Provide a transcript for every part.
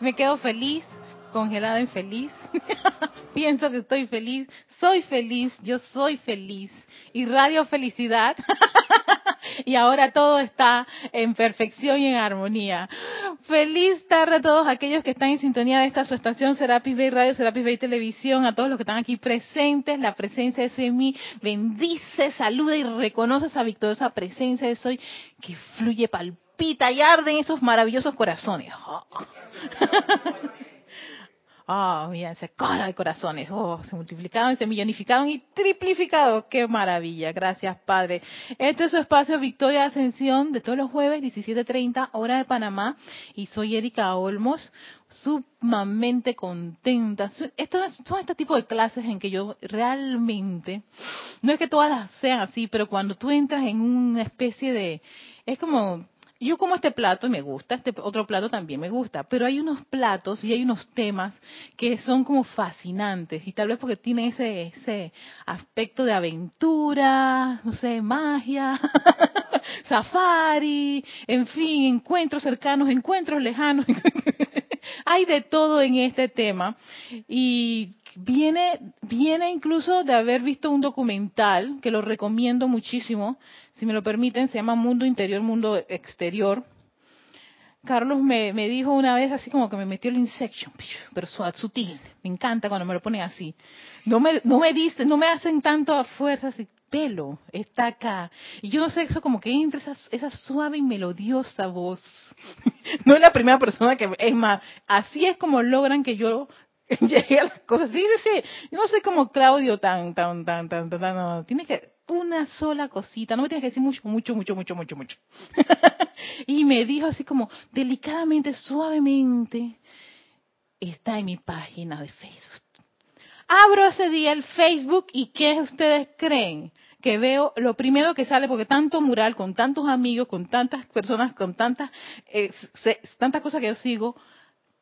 Me quedo feliz, congelada en feliz. Pienso que estoy feliz, soy feliz, yo soy feliz. Y radio felicidad. y ahora todo está en perfección y en armonía. Feliz tarde a todos aquellos que están en sintonía de esta su estación Serapis Bay Radio, Serapis Bay Televisión, a todos los que están aquí presentes, la presencia de Soy mí bendice, saluda y reconoce esa victoriosa presencia de Soy que fluye, palpita y arde esos maravillosos corazones. Oh, mira, esa cola de corazones. Oh, se multiplicaron, se millonificaron y triplificaron. ¡Qué maravilla! Gracias, Padre. Este es su espacio Victoria Ascensión de todos los jueves, 17.30, hora de Panamá. Y soy Erika Olmos, sumamente contenta. Estos son este tipo de clases en que yo realmente, no es que todas sean así, pero cuando tú entras en una especie de, es como yo como este plato y me gusta, este otro plato también me gusta, pero hay unos platos y hay unos temas que son como fascinantes y tal vez porque tienen ese, ese aspecto de aventura, no sé, magia, safari, en fin, encuentros cercanos, encuentros lejanos. hay de todo en este tema y viene viene incluso de haber visto un documental que lo recomiendo muchísimo si me lo permiten, se llama Mundo Interior, Mundo Exterior. Carlos me, dijo una vez así como que me metió el insection, pero sutil. Me encanta cuando me lo ponen así. No me, no me dicen, no me hacen tanto a fuerza así, pelo, está acá. Y yo no sé, eso como que entra esa, esa suave y melodiosa voz. no es la primera persona que, es más, así es como logran que yo llegue a las cosas. Sí. Yo no sé cómo Claudio tan, tan, tan, tan, tan no. tiene que una sola cosita, no me tienes que decir mucho, mucho, mucho, mucho, mucho, mucho. y me dijo así como delicadamente, suavemente, está en mi página de Facebook. Abro ese día el Facebook y ¿qué ustedes creen? Que veo lo primero que sale, porque tanto mural, con tantos amigos, con tantas personas, con tantas, eh, tantas cosas que yo sigo,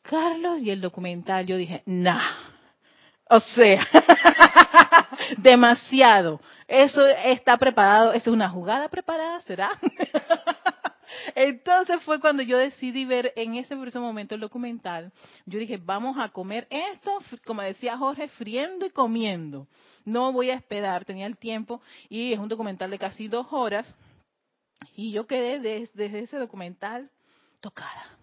Carlos y el documental, yo dije, nah, o sea, demasiado. Eso está preparado, eso es una jugada preparada, ¿será? Entonces fue cuando yo decidí ver en ese momento el documental. Yo dije, vamos a comer esto, como decía Jorge, friendo y comiendo. No voy a esperar, tenía el tiempo y es un documental de casi dos horas. Y yo quedé desde ese documental tocada.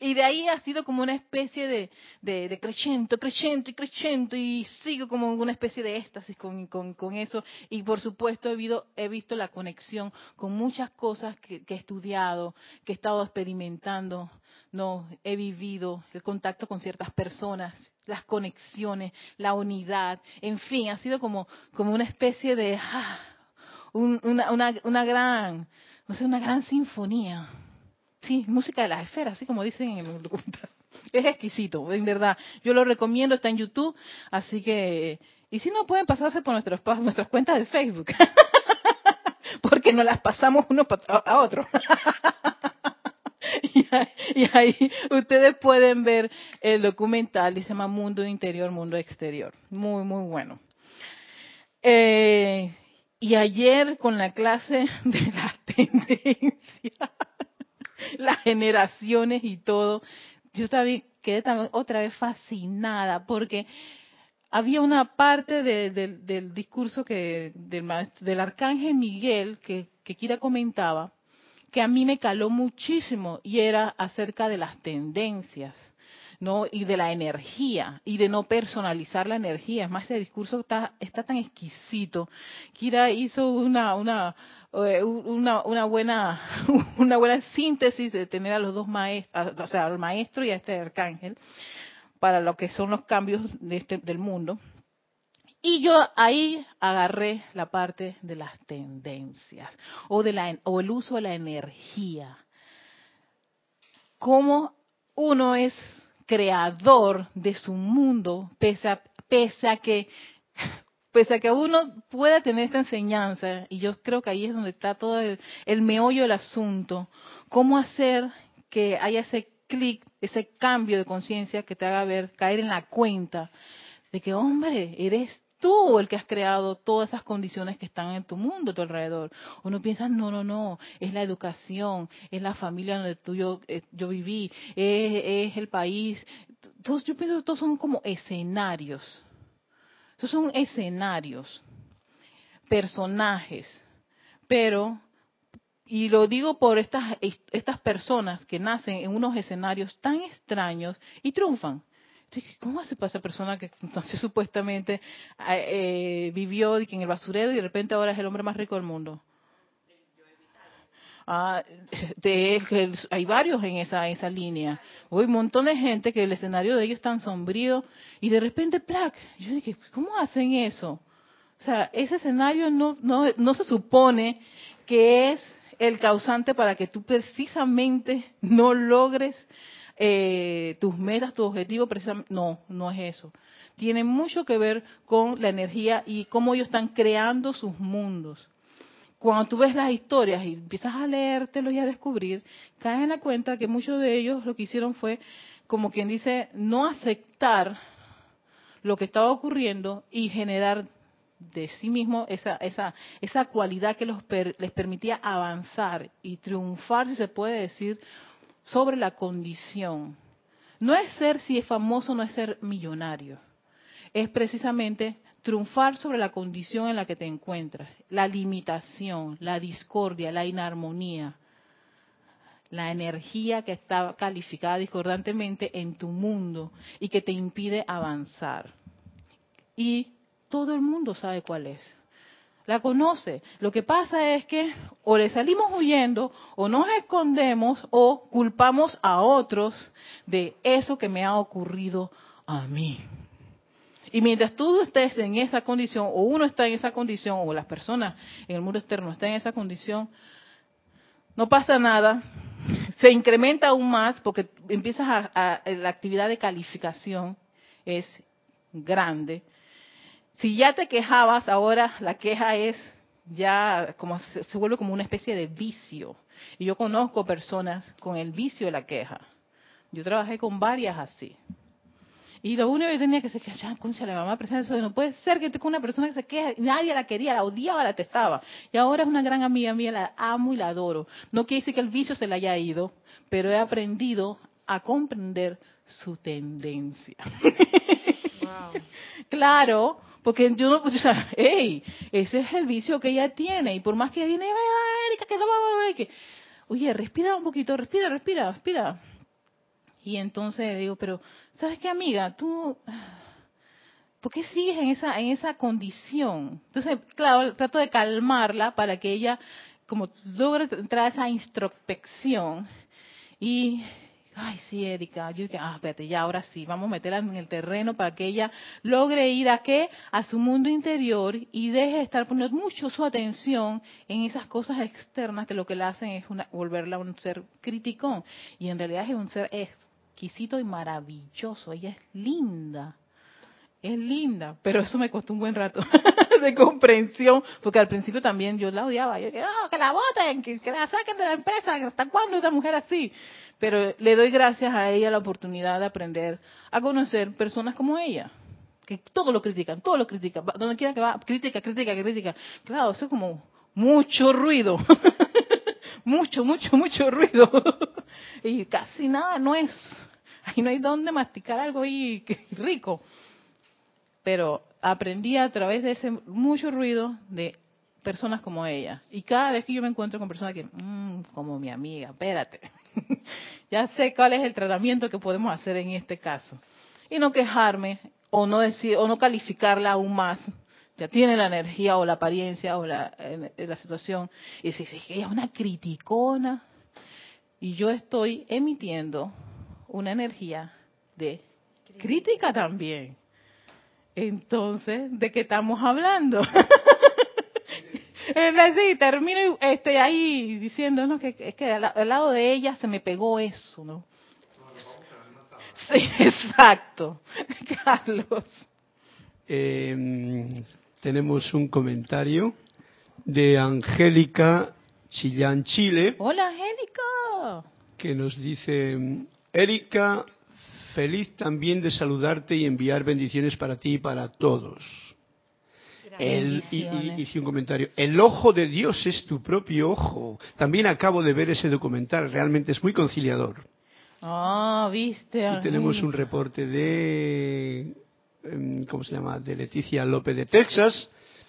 Y de ahí ha sido como una especie de, de, de y crecimiento y sigo como una especie de éxtasis con, eso. Y por supuesto he, visto, he visto la conexión con muchas cosas que, he estudiado, que he estado experimentando, no he vivido el contacto con ciertas personas, las conexiones, la unidad, en fin, ha sido como, como una especie de ah, una, una, una gran, no sé, una gran sinfonía Sí, música de las esferas, así como dicen en el documental. Es exquisito, en verdad. Yo lo recomiendo, está en YouTube, así que... Y si no, pueden pasarse por nuestros, nuestras cuentas de Facebook. Porque nos las pasamos uno a otro. y, ahí, ustedes pueden ver el documental, se llama Mundo Interior, Mundo Exterior. Muy, muy bueno. Eh, y ayer con la clase de la tendencia las generaciones y todo. Yo también quedé también otra vez fascinada porque había una parte del discurso que del, del arcángel Miguel que, que Kira comentaba que a mí me caló muchísimo y era acerca de las tendencias. ¿No? y de la energía y de no personalizar la energía. Es más, ese discurso está, está tan exquisito. Kira hizo una, una, eh, una, una buena una buena síntesis de tener a los dos maestros, o sea, al maestro y a este arcángel para lo que son los cambios de este, del mundo. Y yo ahí agarré la parte de las tendencias o de la o el uso de la energía. Cómo uno es creador de su mundo pese a, que pese a que uno pueda tener esta enseñanza, y yo creo que ahí es donde está todo el, meollo del asunto, cómo hacer que haya ese clic, ese cambio de conciencia que te haga ver, caer en la cuenta de que, hombre, eres tú el que has creado todas esas condiciones que están en tu mundo, a tu alrededor. Uno piensa, no, no, no, es la educación, es la familia donde tú yo, eh, yo viví, es, el país. Todos, yo pienso que todos son como escenarios. Esos son escenarios, personajes, pero y lo digo por estas, estas personas que nacen en unos escenarios tan extraños y triunfan. ¿Cómo hace para esa persona que entonces supuestamente eh, vivió en el basurero y de repente ahora es el hombre más rico del mundo? Ah, hay varios en esa, esa línea. Hay un montón de gente que el escenario de ellos es tan sombrío y de repente, ¡plac! Yo dije, ¿cómo hacen eso? O sea, ese escenario no, no, no se supone que es el causante para que tú precisamente no logres eh, tus metas, tu objetivo, precisamente, no, no es eso. Tiene mucho que ver con la energía y cómo ellos están creando sus mundos. Cuando tú ves las historias y empiezas a leértelos y a descubrir, caes en la cuenta que muchos de ellos lo que hicieron fue, como quien dice, no aceptar lo que estaba ocurriendo y generar de sí mismo esa, esa, esa cualidad que los les permitía avanzar y triunfar, si se puede decir, sobre la condición. No es ser si es famoso, no es ser millonario. Es precisamente triunfar sobre la condición en la que te encuentras, la limitación, la discordia, la inarmonía, la energía que está calificada discordantemente en tu mundo y que te impide avanzar. Y todo el mundo sabe cuál es. La conoce. Lo que pasa es que o le salimos huyendo, o nos escondemos, o culpamos a otros de eso que me ha ocurrido a mí. Y mientras tú estés en esa condición, o uno está en esa condición, o las personas en el mundo externo están en esa condición, no pasa nada, se incrementa aún más porque empiezas a, la actividad de calificación es grande si ya te quejabas, ahora la queja es ya como se, vuelve como una especie de vicio. Y yo conozco personas con el vicio de la queja. Yo trabajé con varias así. Y lo único que tenía que es que, concha, la mamá presenta eso. No puede ser que con una persona que se queja, nadie la quería, la odiaba, la testaba. Y ahora es una gran amiga mía, la amo y la adoro. No quiere decir que el vicio se le haya ido, pero he aprendido a comprender su tendencia. Wow. claro, porque yo no, o sea, hey, ese es el vicio que ella tiene. Y por más que viene, Erika, que oye, respira un poquito, respira, respira, respira. Y entonces digo, pero, ¿sabes qué, amiga? Tú, ¿por qué sigues en esa, en esa condición? Entonces, claro, trato de calmarla para que ella, como logre entrar a esa introspección y ay, sí, Erika, yo dije, ah, espérate, ya ahora sí, vamos a meterla en el terreno para que ella logre ir a qué? A su mundo interior y deje de estar poniendo mucho su atención en esas cosas externas que lo que le hacen es una, volverla un ser crítico. Y en realidad es un ser exquisito y maravilloso, ella es linda. Es linda, pero eso me costó un buen rato de comprensión, porque al principio también yo la odiaba. Yo dije, oh, que la voten, que, que la saquen de la empresa, ¿hasta cuándo esta mujer así? Pero le doy gracias a ella la oportunidad de aprender a conocer personas como ella, que todo lo critican, todo lo critican, donde quiera que va, crítica, crítica, crítica. Claro, eso es como mucho ruido, mucho, mucho, mucho ruido. y casi nada no es, ahí no hay donde masticar algo ahí rico. Pero aprendí a través de ese mucho ruido de personas como ella. Y cada vez que yo me encuentro con personas que, mmm, como mi amiga, espérate, ya sé cuál es el tratamiento que podemos hacer en este caso. Y no quejarme o no decir o no calificarla aún más. Ya tiene la energía o la apariencia o la, la situación y decir que ella es una criticona y yo estoy emitiendo una energía de crítica también. Entonces, ¿de qué estamos hablando? sí, termino este, ahí diciendo ¿no? que, es que al, lado de ella se me pegó eso, ¿no? Sí, exacto. Carlos. Em, tenemos un comentario de Angélica Chillán Chile. Hola, Angélica. Que nos dice, Erika, feliz también de saludarte y enviar bendiciones para ti y para todos. El, y, hice un comentario. El ojo de Dios es tu propio ojo. También acabo de ver ese documental. Realmente es muy conciliador. Ah, viste. Y tenemos un reporte de, em, ¿cómo se llama? De Leticia López de Texas,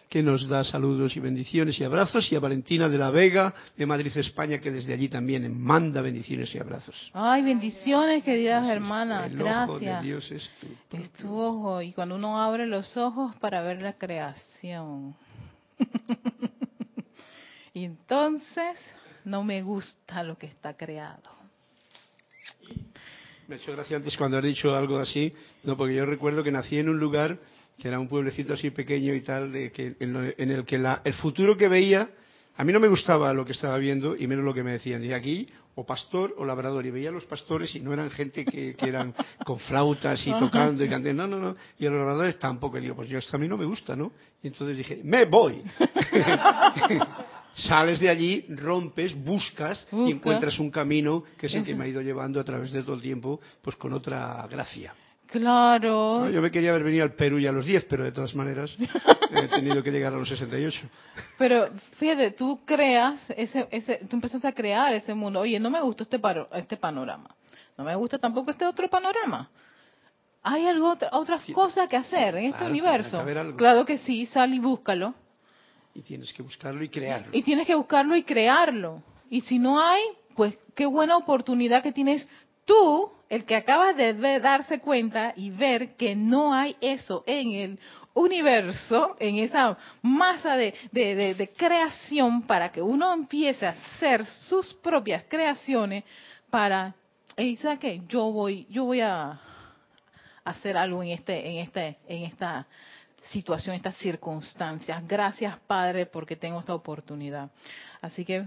que nos da saludos y bendiciones y abrazos, y a Valentina de la Vega, de Madrid, España, que desde allí también manda bendiciones y abrazos. Ay, bendiciones, queridas es, hermanas. el ojo de Gracias. Dios es tu Es tu ojo. Y cuando uno abre los ojos para ver la creación. y entonces no me gusta lo que está creado. Me ha hecho gracia antes cuando has dicho algo así, no, porque yo recuerdo que nací en un lugar que era un pueblecito así pequeño y tal, de que, en, lo- en el que la- el futuro que veía, a mí no me gustaba lo que estaba viendo y menos lo que me decían. Y aquí, o pastor o labrador. Y veía a los pastores y no eran gente que, que eran con flautas y tocando y cantando. No, no, no. Y a los labradores tampoco. Y digo, pues yo esto a mí no me gusta, ¿no? Y entonces dije, me voy. Sales de allí, rompes, buscas Busca. y encuentras un camino que es el que me ha ido llevando a través de todo el tiempo, pues con otra gracia. Claro. ¿no? Yo me quería haber venido al Perú ya a los 10, pero de todas maneras he tenido que llegar a los 68. Pero fíjate, tú creas ese, ese, tú empezaste a crear ese mundo. Oye, no me gusta este, paro- este panorama. No me gusta tampoco este otro panorama. Hay algo, otra- otras cosas que hacer en este Claro, universo. que. Claro que sí, sal y búscalo. Y tienes que buscarlo y crearlo. Y tienes que buscarlo y crearlo. Y si no hay, pues qué buena oportunidad que tienes tú, el que acabas de darse cuenta y ver que no hay eso en el universo, en esa masa de, de- de- de creación para que uno empiece a hacer sus propias creaciones para, ¿sabes qué? Yo voy, yo voy a hacer algo en este, en este, en esta situación, estas circunstancias. Gracias, Padre, porque tengo esta oportunidad. Así que,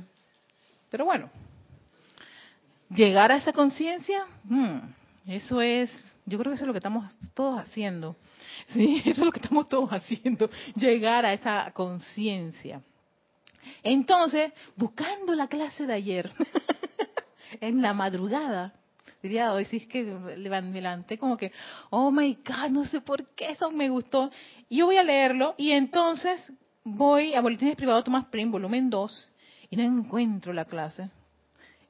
pero bueno, llegar a esa conciencia, hmm, eso es, yo creo que eso es lo que estamos todos haciendo. Sí, eso es lo que estamos todos haciendo, llegar a esa conciencia. Entonces, buscando la clase de ayer, en la madrugada, diría hoy, si es que me levanté como que, oh my God, no sé por qué eso me gustó. Y yo voy a leerlo y entonces voy a Boletines Privados Tomás Prim, volumen 2, y no encuentro la clase.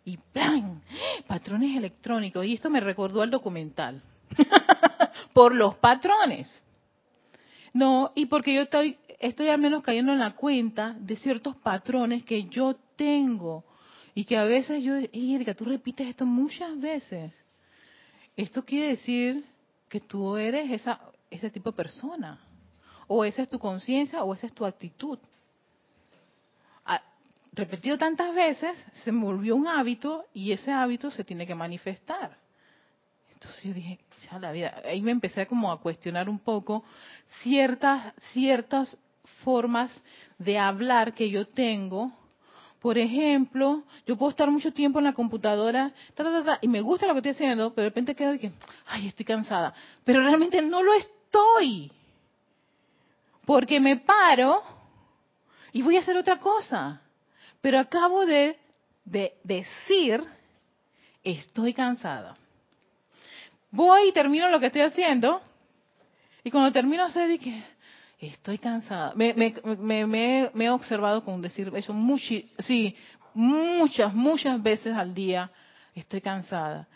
Y ¡plan! Patrones electrónicos. Y esto me recordó al documental. por los patrones. No, y porque yo estoy, estoy al menos cayendo en la cuenta de ciertos patrones que yo tengo. Y que a veces yo, "Ey, Erika, tú repites esto muchas veces. Esto quiere decir que tú eres esa, ese tipo de persona. O esa es tu conciencia o esa es tu actitud. Repetido tantas veces, se me volvió un hábito y ese hábito se tiene que manifestar. Entonces yo dije, ya la vida, ahí me empecé como a cuestionar un poco ciertas, ciertas formas de hablar que yo tengo. Por ejemplo, yo puedo estar mucho tiempo en la computadora ta, ta, ta, y me gusta lo que estoy haciendo, pero de repente quedo que, ay, estoy cansada. Pero realmente no lo estoy. Porque me paro y voy a hacer otra cosa. Pero acabo de, de decir, estoy cansada. Voy y termino lo que estoy haciendo. Y cuando termino, de que estoy cansada. Me, me, me, me- he observado con decir eso muchi- sí, muchas, muchas veces al día. Estoy cansada.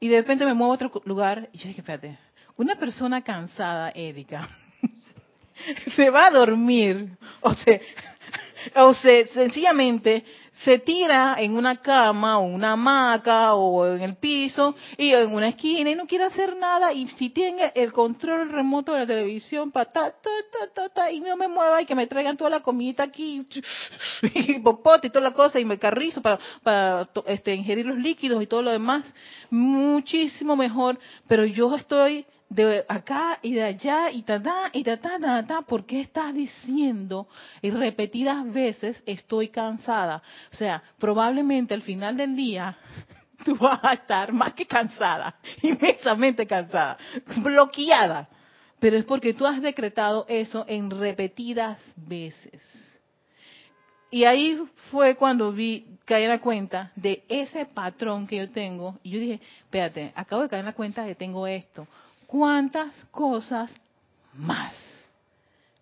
Y de repente me muevo a otro lugar y yo dije, espérate, una persona cansada, Erika, se va a dormir o se, o se sencillamente se tira en una cama o una hamaca o en el piso y en una esquina y no quiere hacer nada y si tiene el control remoto de la televisión para ta, ta, ta, ta, y no me mueva y que me traigan toda la comidita aquí y popote y toda la cosa y me carrizo para, para este, ingerir los líquidos y todo lo demás muchísimo mejor pero yo estoy de acá y de allá y ta ta y ta ta ta ta ¿por qué estás diciendo y repetidas veces estoy cansada? O sea, probablemente al final del día tú vas a estar más que cansada, inmensamente cansada, bloqueada, pero es porque tú has decretado eso en repetidas veces. Y ahí fue cuando vi, caí en la cuenta de ese patrón que yo tengo. Y yo dije, espérate, acabo de caer en la cuenta de que tengo esto. ¿Cuántas cosas más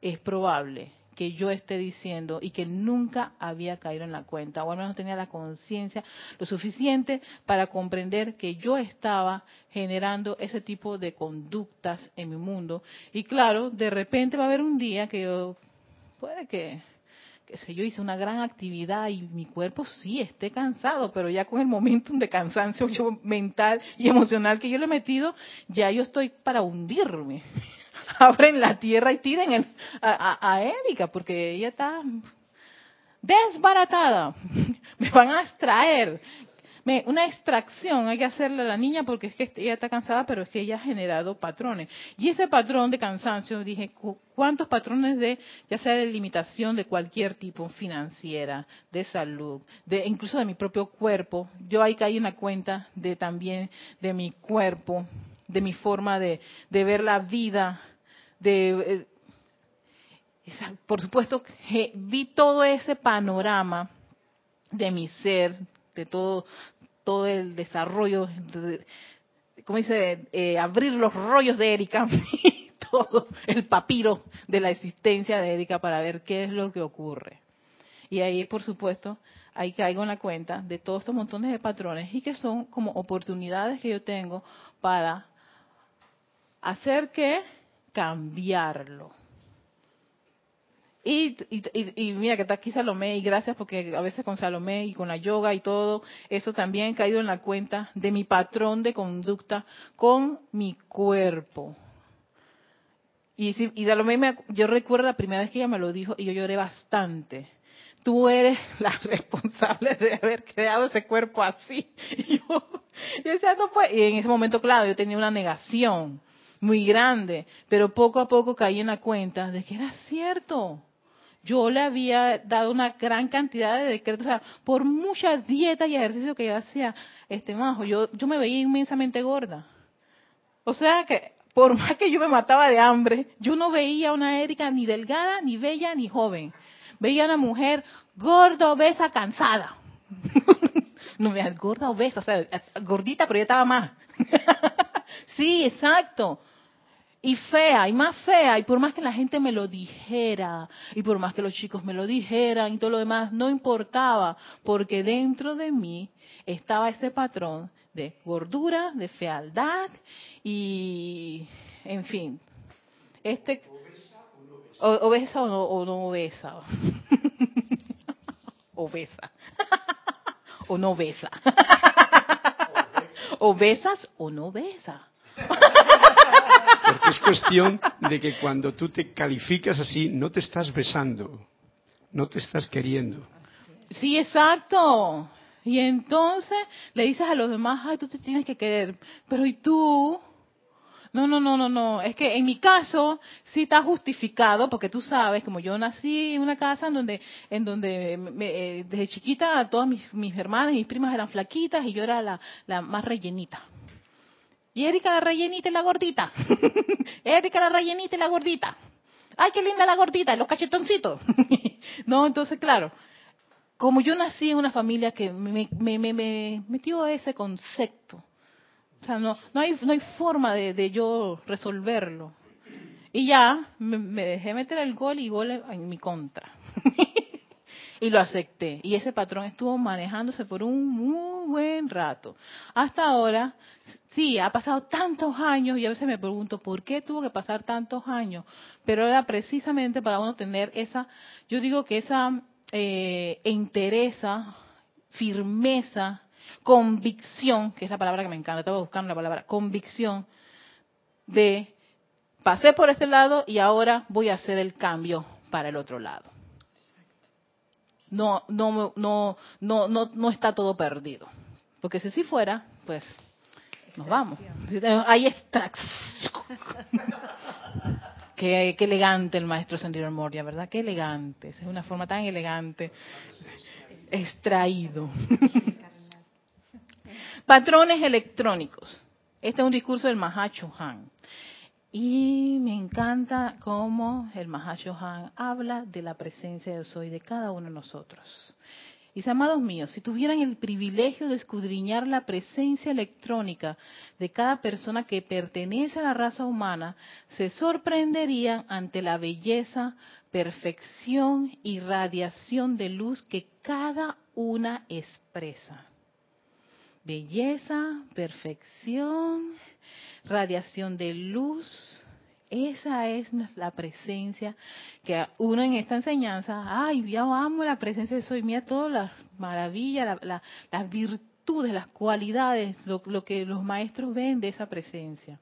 es probable que yo esté diciendo y que nunca había caído en la cuenta, o al menos tenía la conciencia lo suficiente para comprender que yo estaba generando ese tipo de conductas en mi mundo. Y claro, de repente va a haber un día que yo, puede que, que sé yo, hice una gran actividad y mi cuerpo sí esté cansado, pero ya con el momento de cansancio mental y emocional que yo le he metido, ya yo estoy para hundirme abren la tierra y tiren el, a, a, Erika, porque ella está desbaratada. Me van a extraer. Me, una extracción hay que hacerle a la niña porque es que ella está cansada, pero es que ella ha generado patrones. Y ese patrón de cansancio, dije, ¿cuántos patrones de, ya sea de limitación de cualquier tipo, financiera, de salud, de incluso de mi propio cuerpo? Yo ahí caí en la cuenta de también de mi cuerpo, de mi forma de, de ver la vida, de eh, por supuesto vi todo ese panorama de mi ser, de todo todo el desarrollo, de, ¿cómo dice? Eh, abrir los rollos de Erika, todo el papiro de la existencia de Erika para ver qué es lo que ocurre. Y ahí, por supuesto, ahí caigo en la cuenta de todos estos montones de patrones y que son como oportunidades que yo tengo para hacer que cambiarlo. Y, y, mira que está aquí Salomé, y gracias porque a veces con Salomé y con la yoga y todo, eso también ha caído en la cuenta de mi patrón de conducta con mi cuerpo. Y, y Salomé, me, yo recuerdo la primera vez que ella me lo dijo y yo lloré bastante. Tú eres la responsable de haber creado ese cuerpo así. Y yo, decía, no fue. Y en ese momento, claro, yo tenía una negación muy grande, pero poco a poco caí en la cuenta de que era cierto. Yo le había dado una gran cantidad de decretos, o sea, por mucha dieta y ejercicio que yo hacía, este majo, yo, yo me veía inmensamente gorda. O sea que, por más que yo me mataba de hambre, yo no veía a una Erika ni delgada, ni bella, ni joven. Veía a una mujer gorda, obesa, cansada. no me gorda, obesa, o sea, gordita, pero ya estaba más. sí, exacto y fea, y más fea, y por más que la gente me lo dijera, y por más que los chicos me lo dijeran y todo lo demás, no importaba, porque dentro de mí estaba ese patrón de gordura, de fealdad y, en fin, este obesa o no, o no obesa, obesa, o no obesa, obesas o no obesa. Es cuestión de que cuando tú te calificas así, no te estás besando, no te estás queriendo. Sí, exacto. Y entonces le dices a los demás, ay, tú te tienes que querer. Pero ¿y tú? No, no, no, no, no. Es que en mi caso sí está justificado porque tú sabes, como yo nací en una casa en donde, en donde eh, desde chiquita todas mis, mis hermanas y mis primas eran flaquitas y yo era la, la más rellenita. Y Erika la rellenita y la gordita. Erika la rellenita y la gordita. Ay, qué linda la gordita, los cachetoncitos. no, entonces, claro, como yo nací en una familia que me, me, me, metió ese concepto, o sea, no, no, hay, no hay forma de, de yo resolverlo. Y ya me, me, dejé meter el gol y gol en mi contra. y lo acepté. Y ese patrón estuvo manejándose por un muy buen rato. Hasta ahora, sí, ha pasado tantos años y a veces me pregunto por qué tuvo que pasar tantos años, pero era precisamente para uno tener esa, yo digo que esa eh, firmeza, convicción, que es la palabra que me encanta, estaba buscando la palabra convicción, de pasé por este lado y ahora voy a hacer el cambio para el otro lado no, no, no, no, no, no está todo perdido. Porque si así fuera, pues nos vamos. Ahí está. qué, elegante el maestro Sendido Moria, ¿verdad? Qué elegante. Es una forma tan elegante. Extraído. Patrones electrónicos. Este es un discurso del Mahacho Han. Y me encanta cómo el Mahashohan habla de la presencia de soy de cada uno de nosotros. Dice, amados míos, si tuvieran el privilegio de escudriñar la presencia electrónica de cada persona que pertenece a la raza humana, se sorprenderían ante la belleza, perfección y radiación de luz que cada una expresa. Belleza, perfección, radiación de luz, esa es la presencia que uno en esta enseñanza, ay, yo amo la presencia de soy, mira todas las maravillas, las virtudes, las cualidades, lo, lo, que los maestros ven de esa presencia.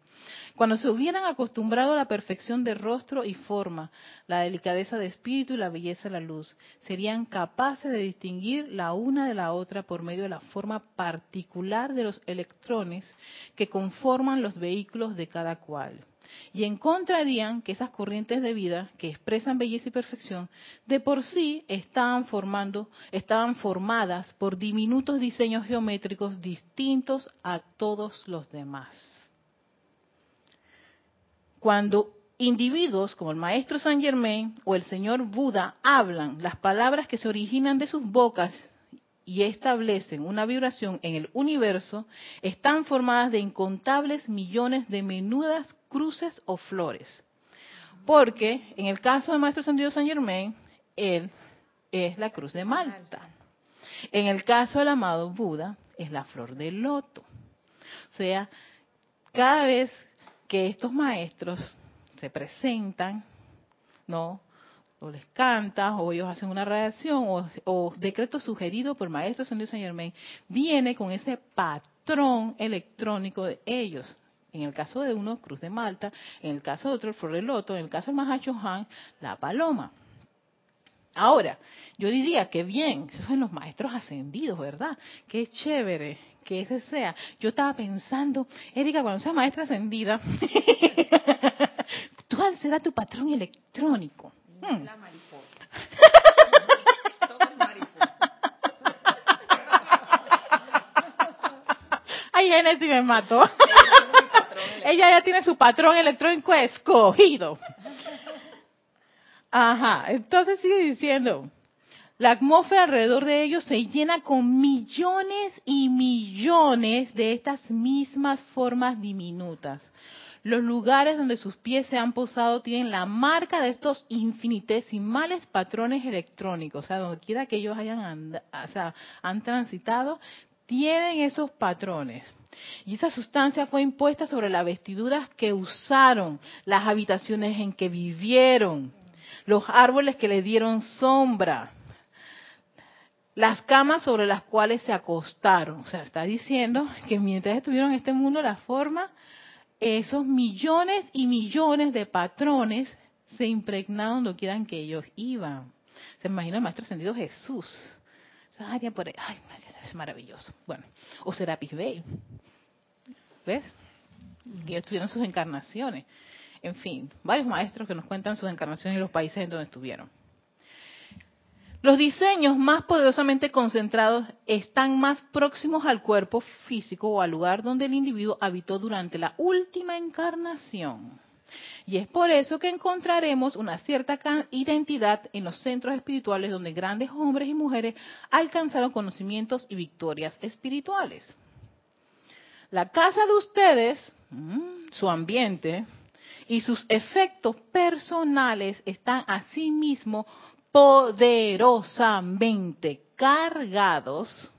Cuando se hubieran acostumbrado a la perfección de rostro y forma, la delicadeza de espíritu y la belleza de la luz, serían capaces de distinguir la una de la otra por medio de la forma particular de los electrones que conforman los vehículos de cada cual y encontrarían que esas corrientes de vida que expresan belleza y perfección de por sí estaban formando, estaban formadas por diminutos diseños geométricos distintos a todos los demás. Cuando individuos como el maestro Saint Germain o el señor Buda hablan las palabras que se originan de sus bocas y establecen una vibración en el universo, están formadas de incontables millones de menudas cruces o flores. Porque en el caso del Maestro Sandido San Germain, él es la cruz de Malta. En el caso del amado Buda, es la flor del loto. O sea, cada vez que estos maestros se presentan, ¿no? o les canta, o ellos hacen una reacción, o, decreto sugerido por Maestro San Saint Germain, viene con ese patrón electrónico de ellos. En el caso de uno, Cruz de Malta, en el caso de otro, el Flor del Loto, en el caso de Mahacho Han, la paloma. Ahora, yo diría que bien, esos son los maestros ascendidos, ¿verdad? Qué chévere que ese sea. Yo estaba pensando, Erika, cuando seas maestra ascendida, ¿cuál será tu patrón electrónico? Hmm. La mariposa. Ay, Genesis me mató. Ella ya tiene su patrón electrónico escogido. Ajá, entonces sigue diciendo, la atmósfera alrededor de ellos se llena con millones y millones de estas mismas formas diminutas. Los lugares donde sus pies se han posado tienen la marca de estos infinitesimales patrones electrónicos. O sea, donde quiera que ellos hayan o sea, han transitado, tienen esos patrones. Y esa sustancia fue impuesta sobre las vestiduras que usaron, las habitaciones en que vivieron, los árboles que le dieron sombra, las camas sobre las cuales se acostaron. O sea, está diciendo que mientras estuvieron en este mundo, la forma esos millones y millones de patrones se impregnaron donde quieran que ellos iban. Se imagina el Maestro Ascendido Jesús. Esa área por ahí, ay, es maravilloso. Bueno, o Serapis Bey. ¿Ves? Que ellos tuvieron sus encarnaciones. En fin, varios maestros que nos cuentan sus encarnaciones en los países en donde estuvieron. Los diseños más poderosamente concentrados están más próximos al cuerpo físico o al lugar donde el individuo habitó durante la última encarnación. Y es por eso que encontraremos una cierta identidad en los centros espirituales donde grandes hombres y mujeres alcanzaron conocimientos y victorias espirituales. La casa de ustedes, mm, su ambiente y sus efectos personales están asimismo poderosamente cargados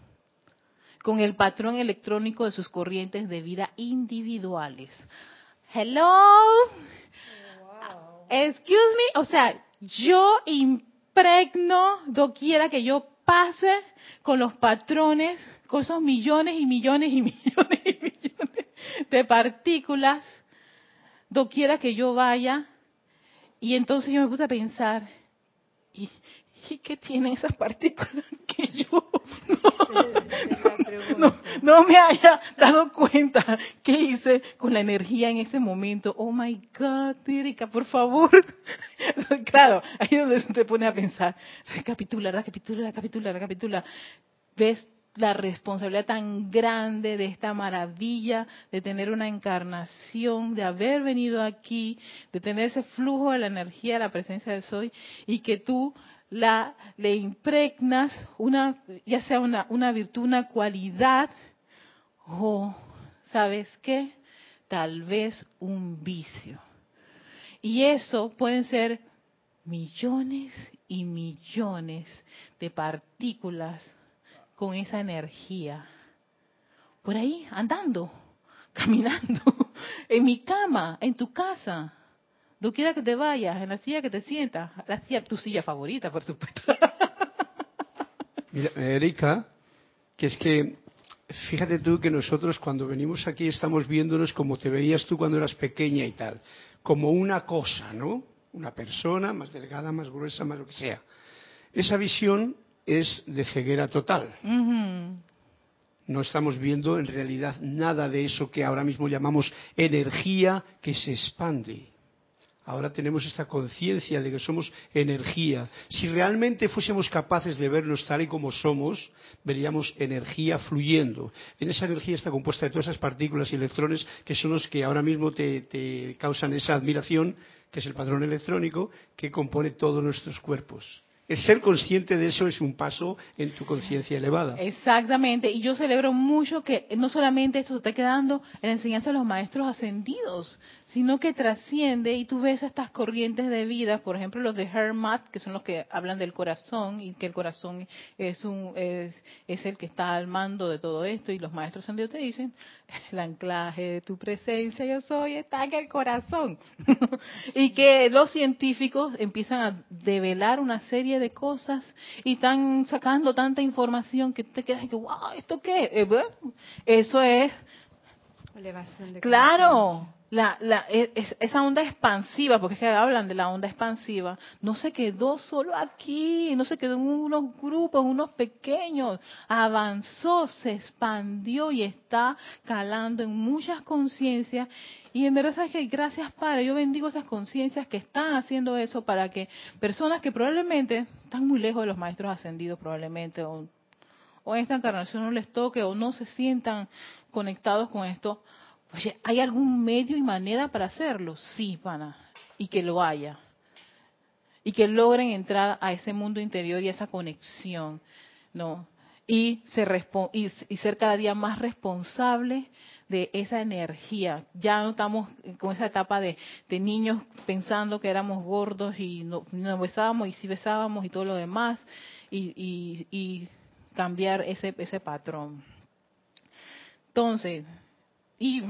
con el patrón electrónico de sus corrientes de vida individuales. Hello. Excuse me, o sea, yo impregno doquiera que yo pase con los patrones, con esos millones y millones y millones y millones de partículas, doquiera que yo vaya. Y entonces yo me puse a pensar, ¿y, qué tienen esas partículas que yo no, me haya dado cuenta qué hice con la energía en ese momento? Oh my God, Erika, por favor. claro, ahí es donde se pone a pensar, recapitula, recapitula, recapitula, recapitula. ¿Ves la responsabilidad tan grande de esta maravilla de tener una encarnación, de haber venido aquí, de tener ese flujo de la energía, la presencia del soy, y que tú la, le impregnas una, ya sea una, una virtud, una cualidad, o, ¿sabes qué? Tal vez un vicio. Y eso pueden ser millones y millones de partículas con esa energía. Por ahí, andando, caminando, en mi cama, en tu casa, donde quiera que te vayas, en la silla que te sientas, la silla, tu silla favorita, por supuesto. Mira, Erika, que es que fíjate tú que nosotros cuando venimos aquí estamos viéndonos como te veías tú cuando eras pequeña y tal, como una cosa, ¿no? Una persona más delgada, más gruesa, más lo que sea. Esa visión es de ceguera total. No estamos viendo en realidad nada de eso que ahora mismo llamamos energía que se expande. Ahora tenemos esta conciencia de que somos energía. Si realmente fuésemos capaces de vernos tal y como somos, veríamos energía fluyendo. En esa energía está compuesta de todas esas partículas y electrones que son los que ahora mismo te, causan esa admiración, que es el patrón electrónico que compone todos nuestros cuerpos. Ser consciente de eso es un paso en tu conciencia elevada. Exactamente, y yo celebro mucho que no solamente esto esté quedando en la enseñanza de los maestros ascendidos, sino que trasciende y tú ves estas corrientes de vida, por ejemplo los de Hermat, que son los que hablan del corazón y que el corazón es un es, es el que está al mando de todo esto y los maestros ascendidos te dicen, el anclaje de tu presencia yo soy está en el corazón. y que los científicos empiezan a develar una serie cosas y están sacando tanta información que te quedas que, wow, ¿esto qué? Eh, eso es... claro, la, la, es, esa onda expansiva, porque es que hablan de la onda expansiva, no se quedó solo aquí, no se quedó en unos grupos, unos pequeños, avanzó, se expandió y está calando en muchas conciencias. Y en verdad, ¿sabes que Gracias, Padre, yo bendigo esas conciencias que están haciendo eso para que personas que probablemente están muy lejos de los maestros ascendidos, probablemente, o, o en esta encarnación no les toque, o no se sientan conectados con esto, Oye, ¿hay algún medio y manera para hacerlo? Sí, pana, y que lo haya. Y que logren entrar a ese mundo interior y esa conexión, ¿no? Y, y, ser cada día más responsables de esa energía. Ya no estamos con esa etapa de, niños pensando que éramos gordos y no, besábamos y sí besábamos y todo lo demás, y, y cambiar ese, ese patrón. Entonces, y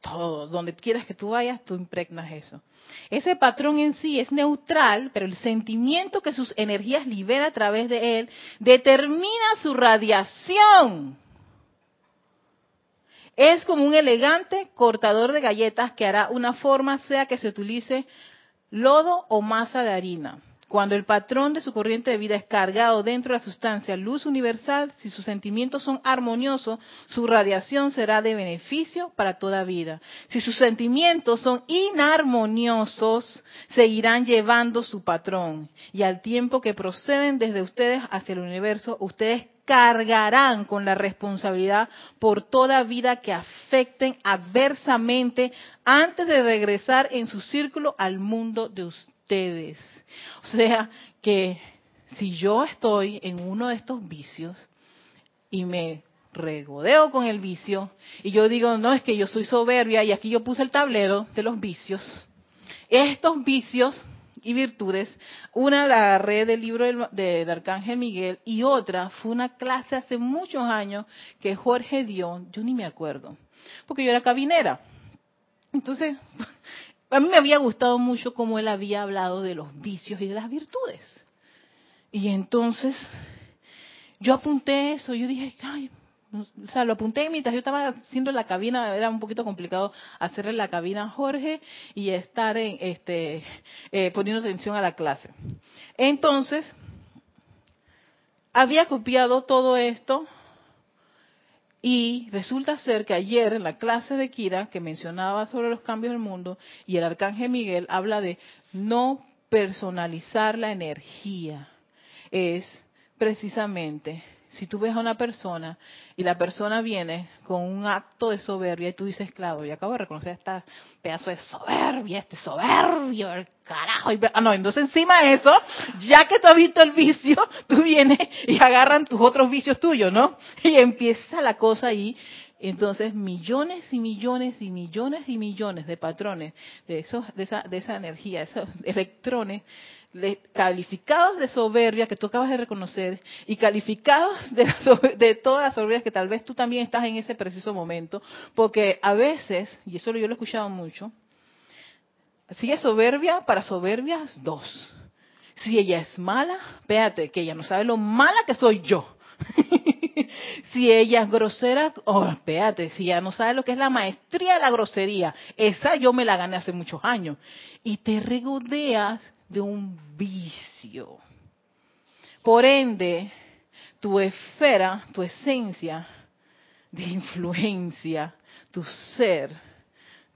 todo, donde quieras que tú vayas, tú impregnas eso. Ese patrón en sí es neutral, pero el sentimiento que sus energías libera a través de él determina su radiación. Es como un elegante cortador de galletas que hará una forma, sea que se utilice lodo o masa de harina. Cuando el patrón de su corriente de vida es cargado dentro de la sustancia luz universal, si sus sentimientos son armoniosos, su radiación será de beneficio para toda vida. Si sus sentimientos son inarmoniosos, seguirán llevando su patrón. Y al tiempo que proceden desde ustedes hacia el universo, ustedes cargarán con la responsabilidad por toda vida que afecten adversamente antes de regresar en su círculo al mundo de ustedes. O sea que si yo estoy en uno de estos vicios y me regodeo con el vicio y yo digo, no, es que yo soy soberbia y aquí yo puse el tablero de los vicios, estos vicios y virtudes, una la agarré del libro de, de, Arcángel Miguel y otra fue una clase hace muchos años que Jorge dio, yo ni me acuerdo, porque yo era cabinera. Entonces, a mí me había gustado mucho cómo él había hablado de los vicios y de las virtudes. Y entonces yo apunté eso, yo dije, ay, o sea, lo apunté mientras yo estaba haciendo la cabina, era un poquito complicado hacerle la cabina a Jorge y estar en, este, eh, poniendo atención a la clase. Entonces, había copiado todo esto y resulta ser que ayer en la clase de Kira, que mencionaba sobre los cambios del mundo, y el arcángel Miguel habla de no personalizar la energía, es precisamente si tú ves a una persona y la persona viene con un acto de soberbia y tú dices, claro, yo acabo de reconocer este pedazo de soberbia, este soberbio, el carajo. ah, no, entonces encima de eso, ya que tú has visto el vicio, tú vienes y agarran tus otros vicios tuyos, ¿no? Y empieza la cosa ahí. Entonces, millones y millones y millones y millones de patrones de, esos, de, esa, de esa energía, esos electrones, calificados de soberbia que tú acabas de reconocer y calificados de, de todas las soberbias que tal vez tú también estás en ese preciso momento, porque a veces, y eso yo lo he escuchado mucho, si es soberbia, para soberbias dos. Si ella es mala, espérate, que ella no sabe lo mala que soy yo. si ella es grosera, oh, espérate, si ella no sabe lo que es la maestría de la grosería, esa yo me la gané hace muchos años. Y te regodeas de un vicio. Por ende, tu esfera, tu esencia de influencia, tu ser,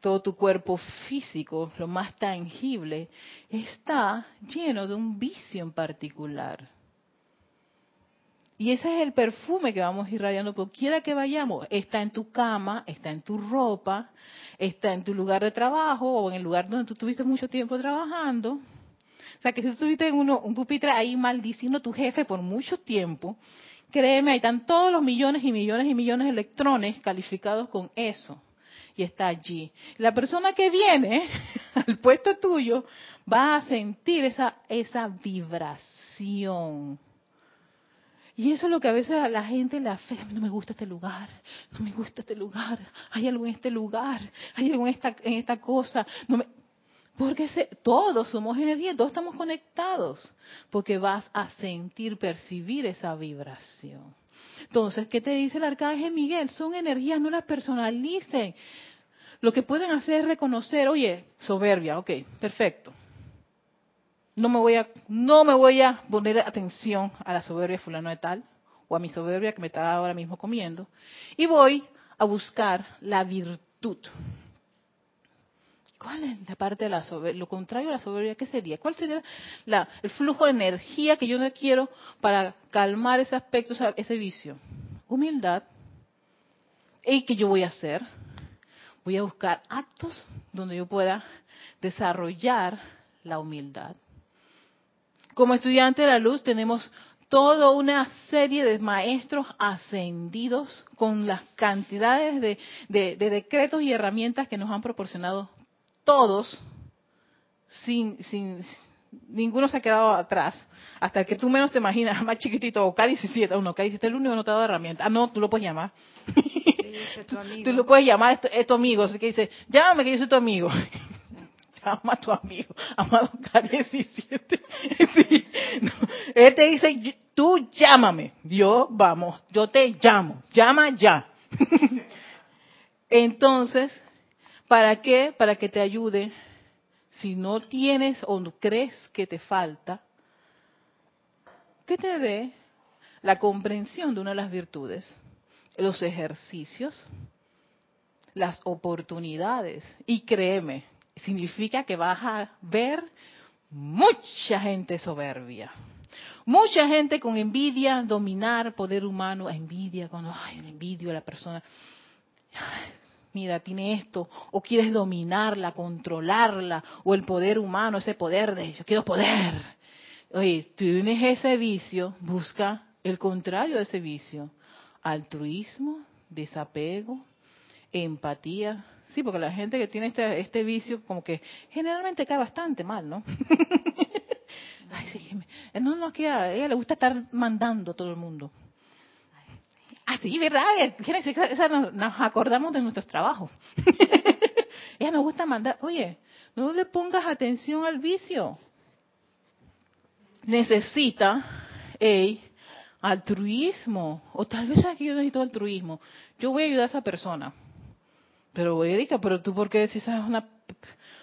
todo tu cuerpo físico, lo más tangible, está lleno de un vicio en particular. Y ese es el perfume que vamos irradiando por quiera que vayamos. Está en tu cama, está en tu ropa, está en tu lugar de trabajo o en el lugar donde tú tuviste mucho tiempo trabajando. O sea, que si tú estuviste en uno, un pupitre ahí maldiciendo a tu jefe por mucho tiempo, créeme, ahí están todos los millones y millones y millones de electrones calificados con eso. Y está allí. La persona que viene al puesto tuyo va a sentir esa, esa vibración. Y eso es lo que a veces a la gente le afecta. No me gusta este lugar, no me gusta este lugar, hay algo en este lugar, hay algo en esta, en esta cosa. No me... Porque todos somos energía, todos estamos conectados, porque vas a sentir, percibir esa vibración. Entonces, ¿qué te dice el arcángel Miguel? Son energías, no las personalicen. Lo que pueden hacer es reconocer, oye, soberbia, ok, perfecto. No me voy a, no me voy a poner atención a la soberbia fulano de tal, o a mi soberbia que me está ahora mismo comiendo, y voy a buscar la virtud. ¿Cuál es la parte de la soberbia? Lo contrario a la soberbia, ¿qué sería? ¿Cuál sería el flujo de energía que yo no quiero para calmar ese aspecto, ese vicio? Humildad. ¿Y qué yo voy a hacer? Voy a buscar actos donde yo pueda desarrollar la humildad. Como estudiante de la luz tenemos toda una serie de maestros ascendidos con las cantidades de, de, decretos y herramientas que nos han proporcionado todos, sin, sin, ninguno se ha quedado atrás. Hasta que tú menos te imaginas, más chiquitito, o K17, o no, K17 el único no te ha dado herramienta. Ah, no, tú lo puedes llamar. tú, lo puedes llamar, es tu, amigo. Así que dice, llámame que yo soy tu amigo. Llama a tu amigo, amado K17. Él te dice, tú llámame. Yo, vamos, yo te llamo. Llama ya. Entonces, ¿Para qué? Para que te ayude. Si no tienes o crees que te falta, que te dé la comprensión de una de las virtudes, los ejercicios, las oportunidades. Y créeme, significa que vas a ver mucha gente soberbia. Mucha gente con envidia, dominar poder humano, envidia, cuando, ay, envidio a la persona mira, tiene esto, o quieres dominarla, controlarla, o el poder humano, ese poder de yo quiero poder. Oye, tienes ese vicio, busca el contrario de ese vicio, altruismo, desapego, empatía. Sí, porque la gente que tiene este, este vicio como que generalmente cae bastante mal, ¿no? Ay, sí, no, no, que a ella le gusta estar mandando a todo el mundo. Ah, sí, ¿verdad? nos, acordamos de nuestros trabajos. Ella nos gusta mandar, oye, no le pongas atención al vicio. Necesita hey, altruismo. O tal vez aquí yo necesito altruismo. Yo voy a ayudar a esa persona. Pero, Erika, pero tú por qué decís es una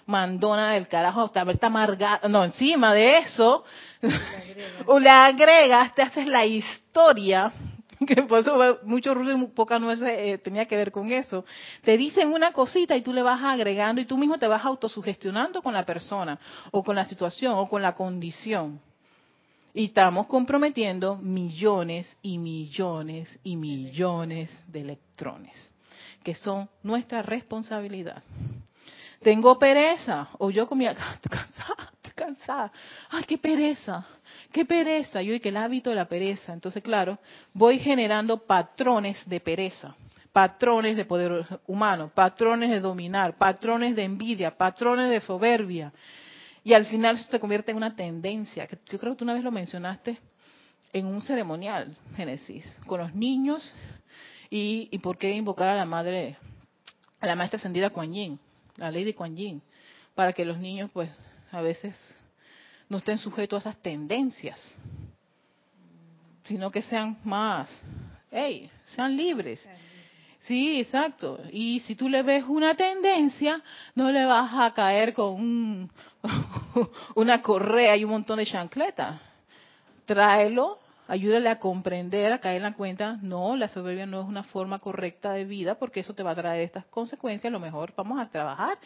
mandona del carajo, está amargada. No, encima de eso, o le agregas, te haces la historia que por eso mucho ruido y poca nueces eh, tenía que ver con eso. Te dicen una cosita y tú le vas agregando y tú mismo te vas autosugestionando con la persona o con la situación o con la condición. Y estamos comprometiendo millones y millones y millones de electrones, que son nuestra responsabilidad. Tengo pereza, o yo comía cansada, cansada. Ay, qué pereza, qué pereza. Yo que el hábito de la pereza. Entonces, claro, voy generando patrones de pereza patrones de poder humano, patrones de dominar, patrones de envidia, patrones de soberbia. Y al final eso se convierte en una tendencia, que yo creo que tú una vez lo mencionaste en un ceremonial, Génesis, con los niños y, y por qué invocar a la madre, a la maestra ascendida Kuan Yin, la ley de Kuan Yin, para que los niños pues a veces no estén sujetos a esas tendencias, sino que sean más, hey, sean libres. Sí, exacto. Y si tú le ves una tendencia, no le vas a caer con un, una correa y un montón de chancletas. Tráelo ayúdale a comprender, a caer en la cuenta, no, la soberbia no es una forma correcta de vida porque eso te va a traer estas consecuencias, a lo mejor vamos a trabajar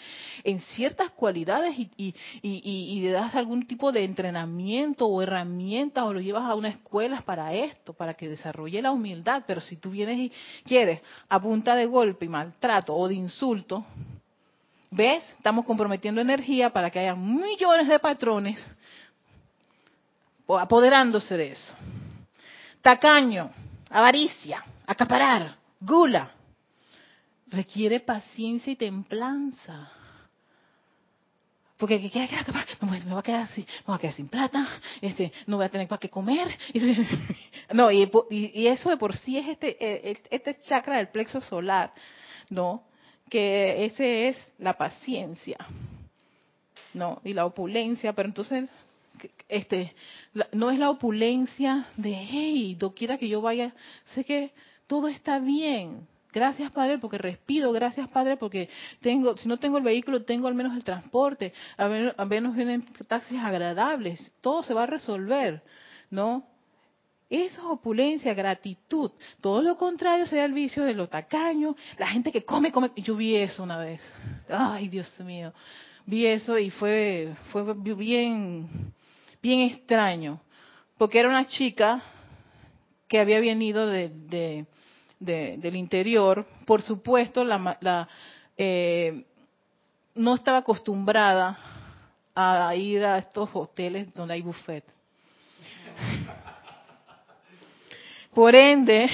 en ciertas cualidades y, y, y, le das algún tipo de entrenamiento o herramientas o lo llevas a una escuela para esto, para que desarrolle la humildad, pero si tú vienes y quieres a punta de golpe y maltrato o de insulto, ¿ves? Estamos comprometiendo energía para que haya millones de patrones apoderándose de eso tacaño, avaricia, acaparar, gula. Requiere paciencia y templanza. Porque me voy a quedar así, me voy a quedar sin plata, este, no voy a tener para qué comer. No, y, eso de por sí es este, e, e, este chakra del plexo solar, ¿no? Que ese es la paciencia, ¿no? Y la opulencia, pero entonces este, no es la opulencia de, hey, doquiera que yo vaya, sé que todo está bien. Gracias Padre porque respiro, gracias Padre porque tengo, si no tengo el vehículo, tengo al menos el transporte, al menos, vienen taxis agradables, todo se va a resolver, ¿no? Eso es opulencia, gratitud. Todo lo contrario sería el vicio de lo tacaño, la gente que come, come. Yo vi eso una vez. Ay, Dios mío. Vi eso y fue, fue bien, bien extraño, porque era una chica que había venido de, del interior, por supuesto, la, eh, no estaba acostumbrada a ir a estos hoteles donde hay buffet. Por ende,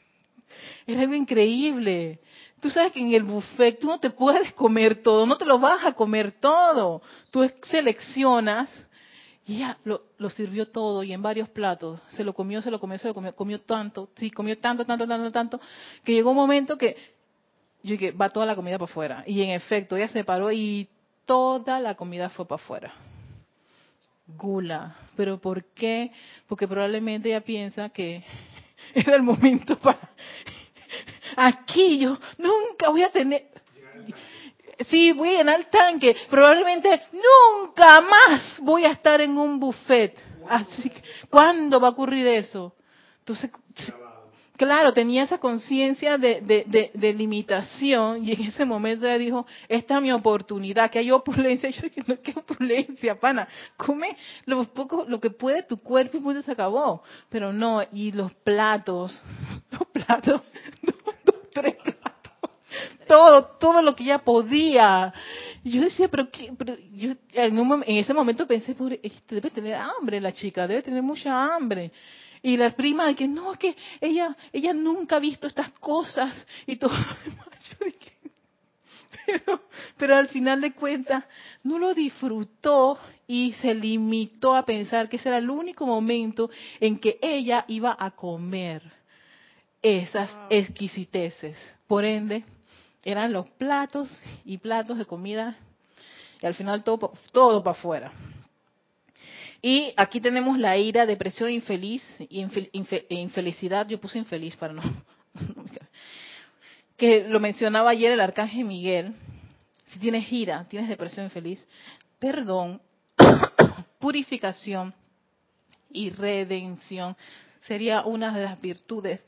era algo increíble. Tú sabes que en el buffet tú no te puedes comer todo, no te lo vas a comer todo. Tú seleccionas y ella lo, sirvió todo y en varios platos. Se lo comió, se lo comió, se lo comió, comió tanto, sí, comió tanto, tanto, tanto, tanto, que llegó un momento que yo dije, va toda la comida para afuera. Y en efecto, ella se paró y toda la comida fue para afuera. Gula. ¿Pero por qué? Porque probablemente ella piensa que era el momento para... Aquí yo nunca voy a tener sí, voy llenar el tanque, probablemente nunca más voy a estar en un buffet. Así que, ¿cuándo va a ocurrir eso? Entonces, claro, tenía esa conciencia de, de, de, limitación y en ese momento ella dijo, esta es mi oportunidad, que hay opulencia. Yo dije, no, ¿qué opulencia, pana? Come lo, poco, lo que puede tu cuerpo y pues se acabó. Pero no, y los platos, los platos, dos, tres todo, todo lo que ella podía. Y yo decía, pero, ¿qué? pero yo en, ese momento pensé, debe tener hambre la chica, debe tener mucha hambre. Y la prima de que no, es que ella, ella nunca ha visto estas cosas y todo pero, pero al final de cuentas no lo disfrutó y se limitó a pensar que ese era el único momento en que ella iba a comer esas exquisiteces. Por ende, eran los platos y platos de comida y al final todo, todo para afuera. Y aquí tenemos la ira, depresión, infeliz, e infelicidad. Yo puse infeliz para no. que lo mencionaba ayer el arcángel Miguel. Si tienes ira, tienes depresión infeliz, perdón, purificación y redención sería una de las virtudes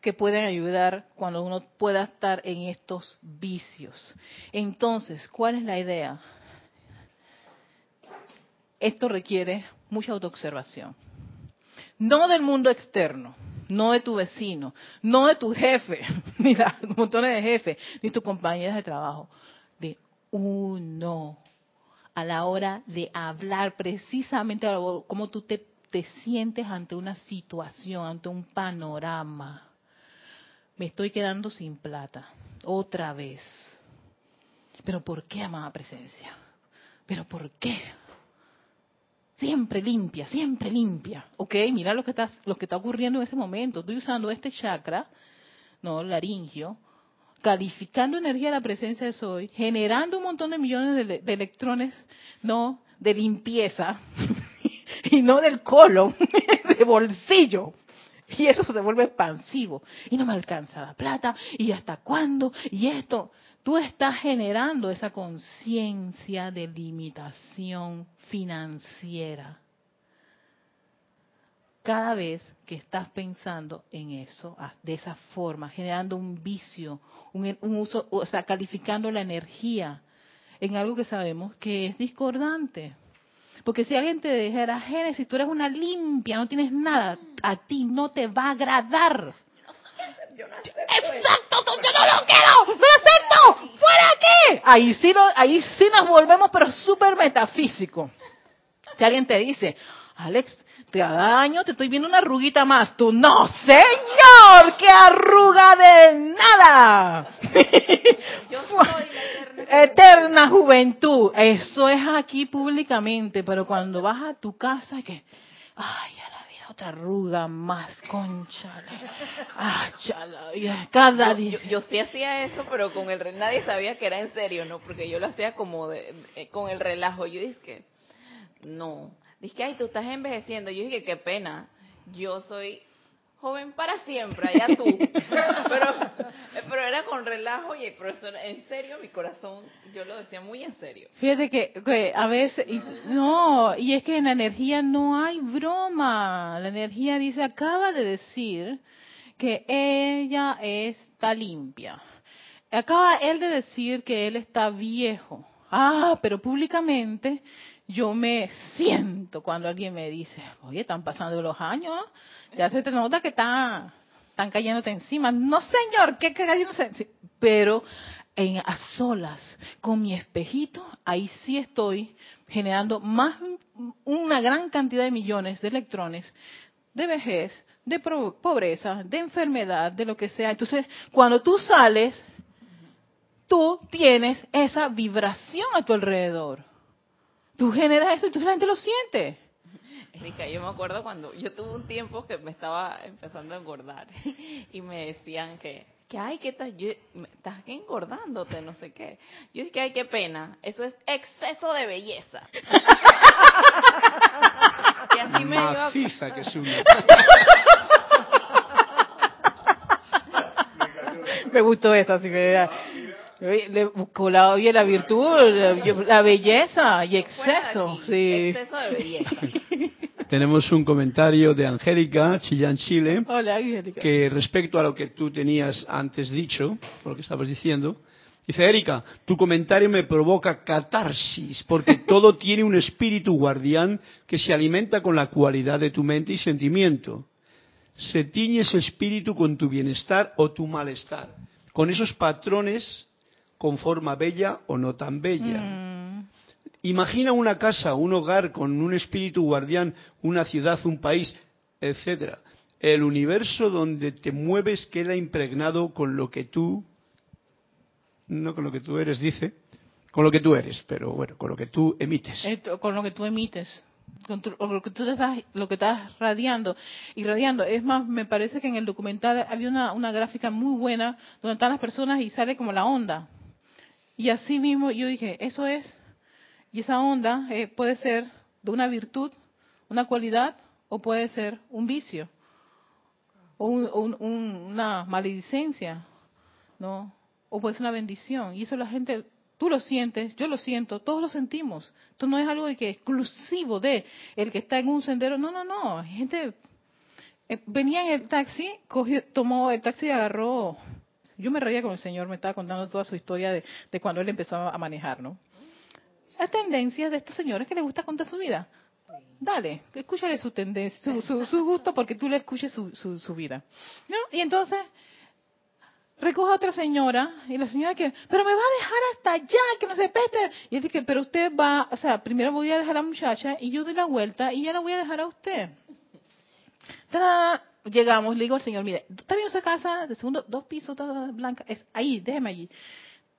que pueden ayudar cuando uno pueda estar en estos vicios. Entonces, ¿cuál es la idea? esto requiere mucha autoobservación. No del mundo externo, no de tu vecino, no de tu jefe, ni un montones de jefes, ni tus compañeras de trabajo, de uno a la hora de hablar precisamente cómo tú te, te sientes ante una situación, ante un panorama. Me estoy quedando sin plata, otra vez. Pero ¿por qué, amada presencia? ¿Pero por qué? Siempre limpia, siempre limpia. Ok, mira lo que está, lo que está ocurriendo en ese momento. Estoy usando este chakra, no, laringio, calificando energía de la presencia de soy, generando un montón de millones de, electrones, no, de limpieza, y no del colon, de bolsillo. Y eso se vuelve expansivo. Y no me alcanza la plata. ¿Y hasta cuándo? Y esto. Tú estás generando esa conciencia de limitación financiera. Cada vez que estás pensando en eso, ah, de esa forma, generando un vicio, un, uso, o sea, calificando la energía en algo que sabemos que es discordante. Porque si alguien te dijera, Génesis, tú eres una limpia, no tienes nada, a ti no te va a agradar. Exacto, yo no lo quiero, no lo acepto, fuera aquí. Ahí sí, ahí sí nos volvemos, pero súper metafísico. Si alguien te dice, Alex, cada año te estoy viendo una arruguita más. Tú, no, señor, qué arruga de nada. Yo soy eterna, eterna juventud. Eso es aquí públicamente, pero cuando vas a tu casa, que, ay, otra arruga más, concha. Ah, chala, cada día. Yo, sí hacía eso, pero con el nadie sabía que era en serio, ¿no? Porque yo lo hacía como de, con el relajo. Yo dije que, no. Dije, ay, tú estás envejeciendo. Yo dije, qué pena. Yo soy joven para siempre, allá tú. pero, pero era con relajo y profesor, en serio, mi corazón, yo lo decía muy en serio. Fíjate que, a veces, no, y es que en la energía no hay broma. La energía dice, acaba de decir que ella está limpia. Acaba él de decir que él está viejo. Ah, pero públicamente yo me siento cuando alguien me dice, oye, están pasando los años, ya se te nota que está, están cayéndote encima. No, señor, ¿qué cayéndose? Pero en, a solas, con mi espejito, ahí sí estoy generando más, una gran cantidad de millones de electrones de vejez, de pobreza, de enfermedad, de lo que sea. Entonces, cuando tú sales, tú tienes esa vibración a tu alrededor. Tú generas eso y tú la gente lo siente. Erika, yo me acuerdo cuando yo tuve un tiempo que me estaba empezando a engordar y me decían que, que ay, ¿qué estás? Yo, estás engordándote, no sé qué. Yo dije, ay, qué pena, eso es exceso de belleza. y así me Maciza que es una. me gustó esta, así que le buscó la, la virtud, la, belleza y exceso. Sí. Exceso de belleza. Tenemos un comentario de Angélica, Chillán, Chile. Hola, Angélica. Que respecto a lo que tú tenías antes dicho, por lo que estabas diciendo, dice Erika, tu comentario me provoca catarsis, porque todo tiene un espíritu guardián que se alimenta con la cualidad de tu mente y sentimiento. Se tiñe ese espíritu con tu bienestar o tu malestar, con esos patrones con forma bella o no tan bella. Mm. Imagina una casa, un hogar con un espíritu guardián, una ciudad, un país, etcétera. El universo donde te mueves queda impregnado con lo que tú, no con lo que tú eres, dice, con lo que tú eres, pero bueno, con lo que tú emites. con lo que tú emites, con lo que tú estás, lo que estás radiando y radiando. Es más, me parece que en el documental había una, una gráfica muy buena donde están las personas y sale como la onda y así mismo yo dije, eso es, y esa onda eh, puede ser de una virtud, una cualidad, o puede ser un vicio, o una maledicencia, ¿no? O puede ser una bendición. Y eso la gente, tú lo sientes, yo lo siento, todos lo sentimos. Esto no es algo de que exclusivo de el que está en un sendero. No, no, no. Gente eh, venía en el taxi, cogió, tomó el taxi y agarró yo me reía con el Señor, me estaba contando toda su historia de, cuando él empezó a manejar, ¿no? las tendencias de estos señores que les gusta contar su vida. Dale, escúchale su tendencia, su, su, gusto porque tú le escuches su, su, su vida. ¿No? Y entonces, recoge a otra señora y la señora que, pero me va a dejar hasta allá, que no se peste. Y él dice, pero usted va, o sea, primero voy a dejar a la muchacha y yo doy la vuelta y ya la voy a dejar a usted. Llegamos, le digo al señor, mire, ¿está bien esa casa de segundo, dos pisos, toda blanca? Es ahí, déjeme allí.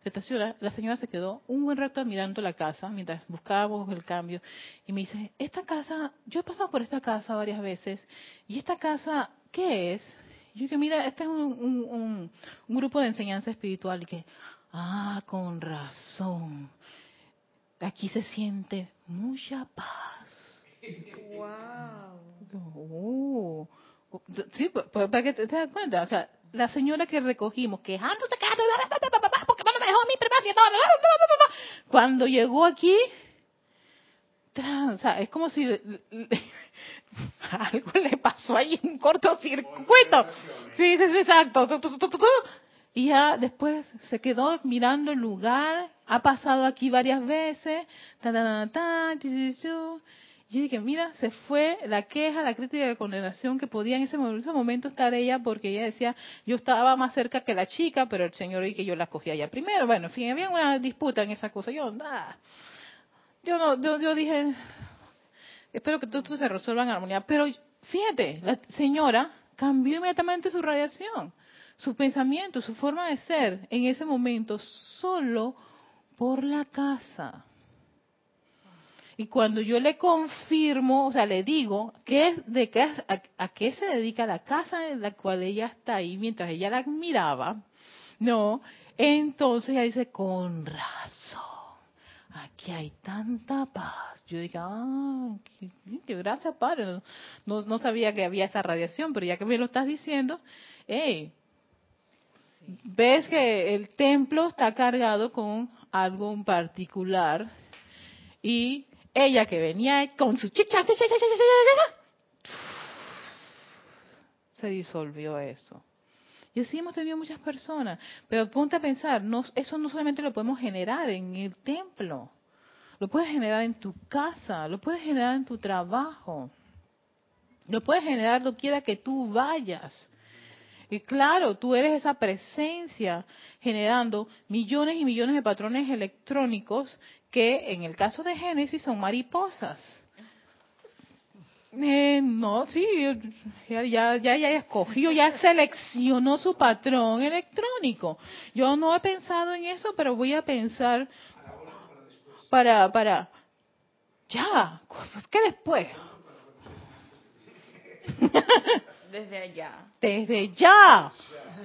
Estaciona, la señora se quedó un buen rato mirando la casa mientras buscábamos el cambio y me dice, esta casa, yo he pasado por esta casa varias veces y esta casa, ¿qué es? yo dije, mira, este es un, un, grupo de enseñanza espiritual y que, ah, con razón, aquí se siente mucha paz. Wow. Sí, para que te, das cuenta, o sea, la señora que recogimos, quejándose, porque no me dejó mi privacidad, cuando llegó aquí, o sea, es como si algo le pasó ahí, un cortocircuito. Sí, sí, sí, exacto. Y ya después se quedó mirando el lugar, ha pasado aquí varias veces, yo dije, mira, se fue la queja, la crítica de condenación que podía en ese momento, estar ella, porque ella decía, yo estaba más cerca que la chica, pero el señor y que yo la cogía ya primero. Bueno, en fin, había una disputa en esa cosa. Yo, nada. Yo no, yo, yo dije, espero que todo se resuelva en armonía. Pero fíjate, la señora cambió inmediatamente su radiación, su pensamiento, su forma de ser en ese momento solo por la casa. Y cuando yo le confirmo, o sea, le digo qué de qué, a, a, qué se dedica la casa en la cual ella está ahí mientras ella la admiraba, no, entonces ella dice, con razón, aquí hay tanta paz yo dije, ah, qué, gracias, padre. No, no sabía que había esa radiación, pero ya que me lo estás diciendo, hey, ves que el templo está cargado con algo en particular y ella que venía con su chicha, se disolvió eso. Y así hemos tenido muchas personas. Pero ponte a pensar, no, eso no solamente lo podemos generar en el templo. Lo puedes generar en tu casa, lo puedes generar en tu trabajo, lo puedes generar donde quiera que tú vayas. Y claro, tú eres esa presencia generando millones y millones de patrones electrónicos que en el caso de Génesis son mariposas. Eh, no, sí, ya, ya, ya, ya escogió, ya seleccionó su patrón electrónico. Yo no he pensado en eso, pero voy a pensar para, para, ya, ¿qué después? Desde allá. Desde ya.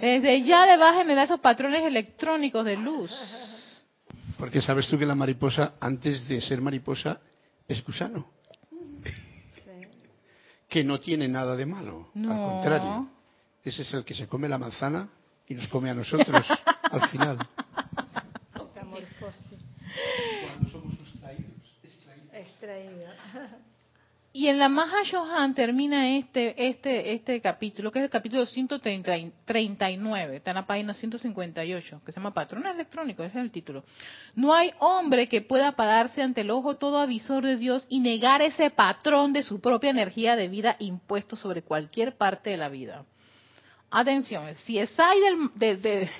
Desde ya le va a generar esos patrones electrónicos de luz. Porque sabes tú que la mariposa, antes de ser mariposa, es gusano. Que no tiene nada de malo. Al contrario. Ese es el que se come la manzana y nos come a nosotros al final. Y en la Maha Shohan termina este, este, este capítulo, que es el capítulo 139, está en la página 158, que se llama Patrón Electrónico, ese es el título. No hay hombre que pueda pararse ante el ojo todo avisor de Dios y negar ese patrón de su propia energía de vida impuesto sobre cualquier parte de la vida. Atención, si es del, de,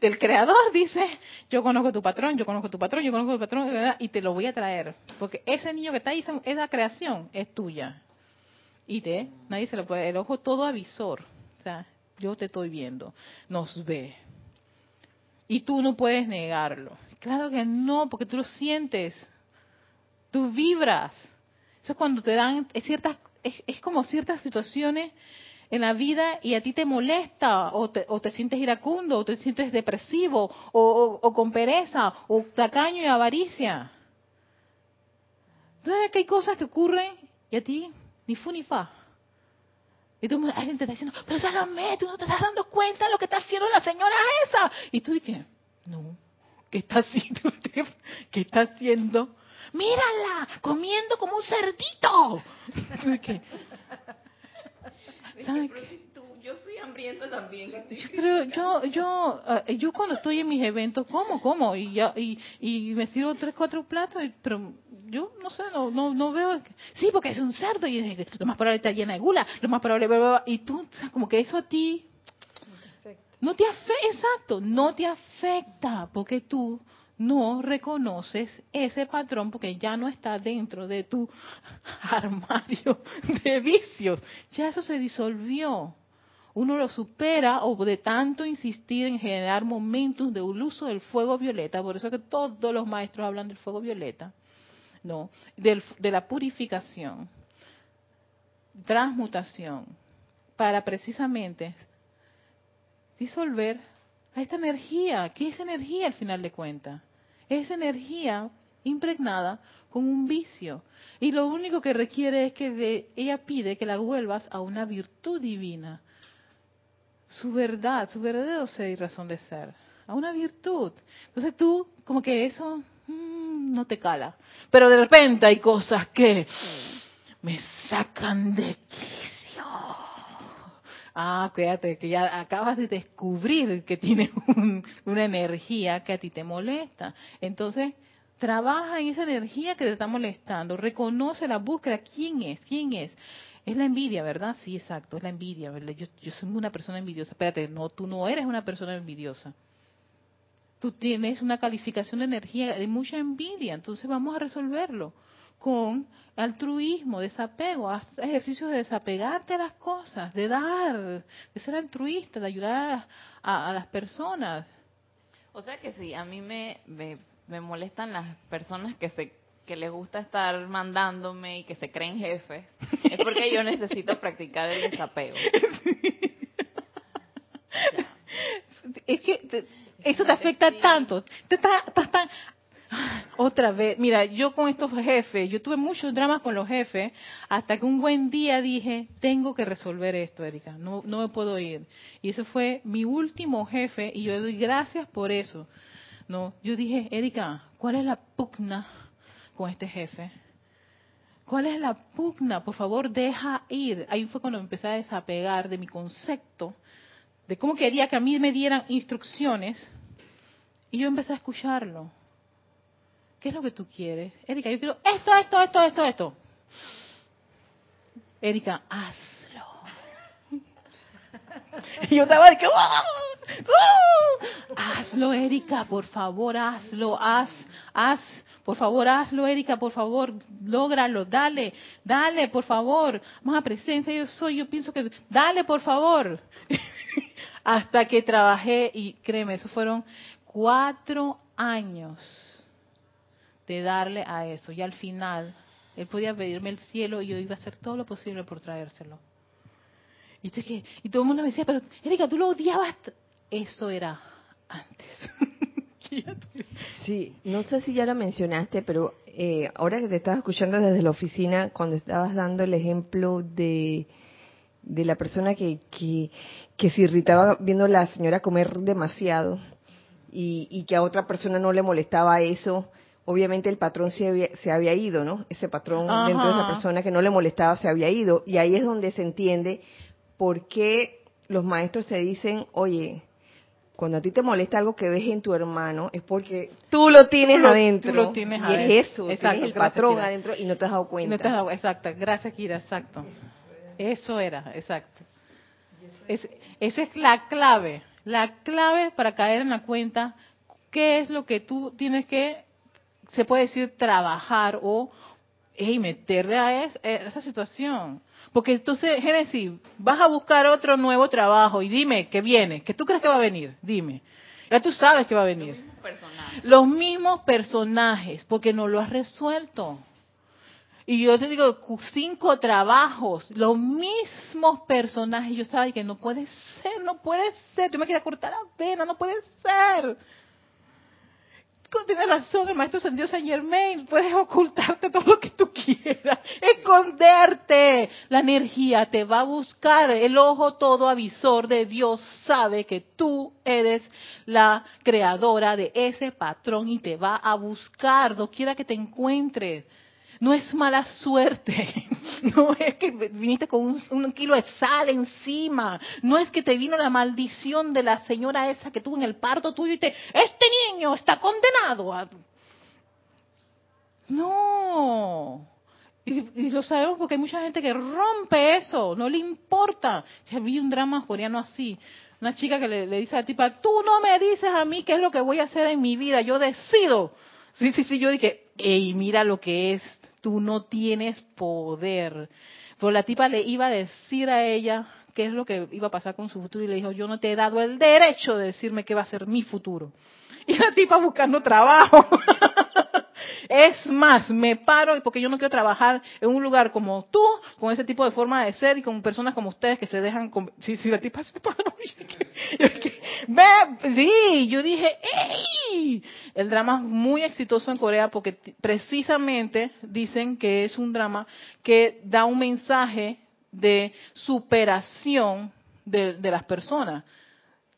del creador dice, yo conozco tu patrón, yo conozco tu patrón, yo conozco tu patrón, y te lo voy a traer. Porque ese niño que está ahí, esa creación es tuya. Y te, nadie se lo puede, el ojo todo avisor. O sea, yo te estoy viendo, nos ve. Y tú no puedes negarlo. Claro que no, porque tú lo sientes. Tú vibras. Eso es cuando te dan ciertas, es, es como ciertas situaciones en la vida y a ti te molesta o te, o te sientes iracundo o te sientes depresivo o, con pereza o tacaño y avaricia. ¿Sabes que hay cosas que ocurren y a ti ni fu ni fa? Y tú, alguien te está diciendo, pero Salomé, tú no te estás dando cuenta de lo que está haciendo la señora esa. Y tú dices, no, ¿qué está haciendo? ¿Qué está haciendo? Mírala, comiendo como un cerdito. ¿Sabes qué? Yo soy hambriento también. Pero yo, yo, eh, yo cuando estoy en mis eventos, como, como, y ya, y, y me sirvo tres, cuatro platos, pero yo no sé, no, no, no veo. Sí, porque es un cerdo y lo más probable está llena de gula, lo más probable, y tú, o sea, como que eso a ti no te afecta, exacto, no te afecta, porque tú no reconoces ese patrón porque ya no está dentro de tu armario de vicios. Ya eso se disolvió. Uno lo supera o de tanto insistir en generar momentos de uso del fuego violeta, por eso que todos los maestros hablan del fuego violeta, no, de la purificación, transmutación, para precisamente disolver a esta energía. ¿Qué es energía al final de cuentas? Es energía impregnada con un vicio. Y lo único que requiere es que ella pide que la vuelvas a una virtud divina. Su verdad, su verdadero ser y razón de ser. A una virtud. Entonces tú, como que eso mm, no te cala. Pero de repente hay cosas que me sacan de ah, cuídate, que ya acabas de descubrir que tienes una energía que a ti te molesta. Entonces, trabaja en esa energía que te está molestando, reconoce la búsqueda, ¿quién es? ¿Quién es? Es la envidia, ¿verdad? Sí, exacto, es la envidia, ¿verdad? Yo, yo soy una persona envidiosa. Espérate, no, tú no eres una persona envidiosa. Tú tienes una calificación de energía de mucha envidia, entonces vamos a resolverlo con altruismo, desapego, haz ejercicios de desapegarte a las cosas, de dar, de ser altruista, de ayudar a, las personas. O sea que sí, a mí me, me, molestan las personas que se que les gusta estar mandándome y que se creen jefes, es porque yo necesito practicar el desapego. Es que eso te afecta tanto. Te estás tan otra vez, mira, yo con estos jefes, yo tuve muchos dramas con los jefes, hasta que un buen día dije, tengo que resolver esto, Erika, no, no me puedo ir. Y ese fue mi último jefe, y yo doy gracias por eso. No, yo dije, Erika, ¿cuál es la pugna con este jefe? ¿Cuál es la pugna? Por favor, deja ir. Ahí fue cuando empecé a desapegar de mi concepto, de cómo quería que a mí me dieran instrucciones, y yo empecé a escucharlo ¿Qué es lo que tú quieres? Erika, yo quiero esto, esto, esto, esto, esto. Erika, hazlo. Y yo estaba de que, hazlo, Erika, por favor, hazlo, haz, haz, por favor, hazlo, Erika, por favor, lógralo, dale, dale, por favor, más presencia yo soy, yo pienso que, dale, por favor. Hasta que trabajé y créeme, eso fueron cuatro años de darle a eso. Y al final, él podía pedirme el cielo y yo iba a hacer todo lo posible por traérselo. Y, y todo el mundo me decía, pero Erika, tú lo odiabas. Eso era antes. sí, no sé si ya lo mencionaste, pero eh, ahora que te estaba escuchando desde la oficina, cuando estabas dando el ejemplo de, de la persona que, que, que se irritaba viendo a la señora comer demasiado y, y que a otra persona no le molestaba eso, obviamente el patrón se había, se había ido, ¿no? Ese patrón dentro de esa persona que no le molestaba se había ido. Y ahí es donde se entiende por qué los maestros se dicen, oye, cuando a ti te molesta algo que ves en tu hermano, es porque tú lo tienes adentro. Tú lo tienes y es eso, exacto, tienes el patrón adentro y no te has dado cuenta. No te has dado, exacto, gracias Kira, exacto. Eso era, exacto. esa es la clave, la clave para caer en la cuenta qué es lo que tú tienes que se puede decir trabajar o hey, meterle a, esa situación. Porque entonces, Génesis, vas a buscar otro nuevo trabajo y dime que viene, que tú crees que va a venir, dime. Ya tú sabes que va a venir. Los mismos personajes. Los mismos personajes, porque no lo has resuelto. Y yo te digo, cinco trabajos, los mismos personajes. Yo sabía que no puede ser, no puede ser. Yo me quería cortar la pena, no puede ser tiene razón el maestro San Saint Germain, puedes ocultarte todo lo que tú quieras, esconderte. La energía te va a buscar, el ojo todo avisor de Dios sabe que tú eres la creadora de ese patrón y te va a buscar, no quiera que te encuentres. No es mala suerte, no es que viniste con un, kilo de sal encima, no es que te vino la maldición de la señora esa que tuvo en el parto tuyo y te, este niño está condenado a... No, y, lo sabemos porque hay mucha gente que rompe eso, no le importa. Ya vi un drama coreano así, una chica que le, le dice a la tipa, tú no me dices a mí qué es lo que voy a hacer en mi vida, yo decido. Sí, sí, sí, yo dije, ey, mira lo que es, tú no tienes poder. Pero la tipa le iba a decir a ella qué es lo que iba a pasar con su futuro y le dijo, yo no te he dado el derecho de decirme qué va a ser mi futuro. Y la tipa buscando trabajo. Es más, me paro porque yo no quiero trabajar en un lugar como tú, con ese tipo de forma de ser y con personas como ustedes que se dejan... Sí, sí, la tipa se paró. sí, yo dije. El drama es muy exitoso en Corea porque precisamente dicen que es un drama que da un mensaje de superación de, de las personas.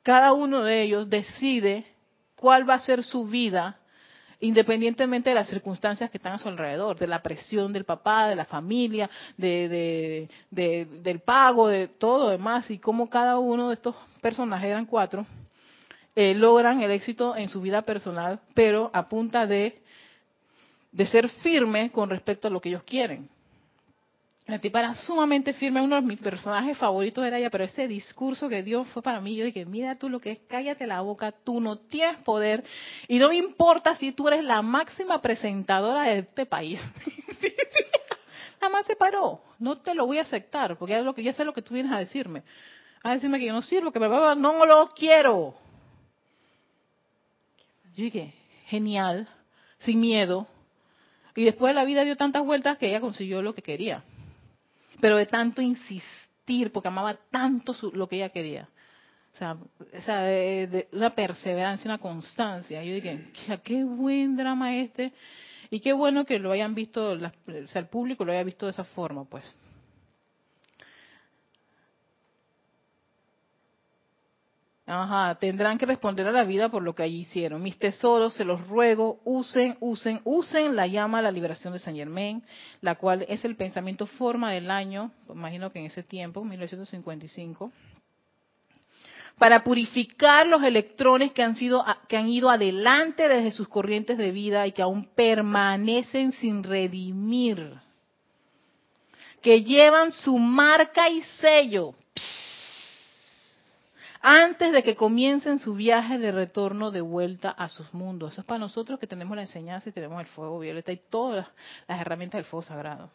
Cada uno de ellos decide cuál va a ser su vida independientemente de las circunstancias que están a su alrededor, de la presión del papá, de la familia, de, del pago, de todo demás, y cómo cada uno de estos personajes, eran cuatro, eh, logran el éxito en su vida personal, pero a punta de, de ser firme con respecto a lo que ellos quieren. La tipa era sumamente firme, uno de mis personajes favoritos era ella, pero ese discurso que dio fue para mí, yo dije, mira tú lo que es, cállate la boca, tú no tienes poder y no me importa si tú eres la máxima presentadora de este país. Nada más se paró, no te lo voy a aceptar, porque ya, sé lo que tú vienes a decirme. A decirme que yo no sirvo, que no lo quiero. Yo dije, genial, sin miedo. Y después la vida dio tantas vueltas que ella consiguió lo que quería pero de tanto insistir, porque amaba tanto lo que ella quería. O sea, esa de, una perseverancia, una constancia. Yo dije, qué buen drama este. Y qué bueno que lo hayan visto, o sea, el público lo haya visto de esa forma, pues. Ajá, tendrán que responder a la vida por lo que allí hicieron. Mis tesoros, se los ruego, usen, usen, usen la llama a la liberación de San Germain, la cual es el pensamiento forma del año, imagino que en ese tiempo, 1955, para purificar los electrones que han sido que han ido adelante desde sus corrientes de vida y que aún permanecen sin redimir, que llevan su marca y sello antes de que comiencen su viaje de retorno de vuelta a sus mundos. Eso es para nosotros que tenemos la enseñanza y tenemos el fuego violeta y todas las herramientas del fuego sagrado.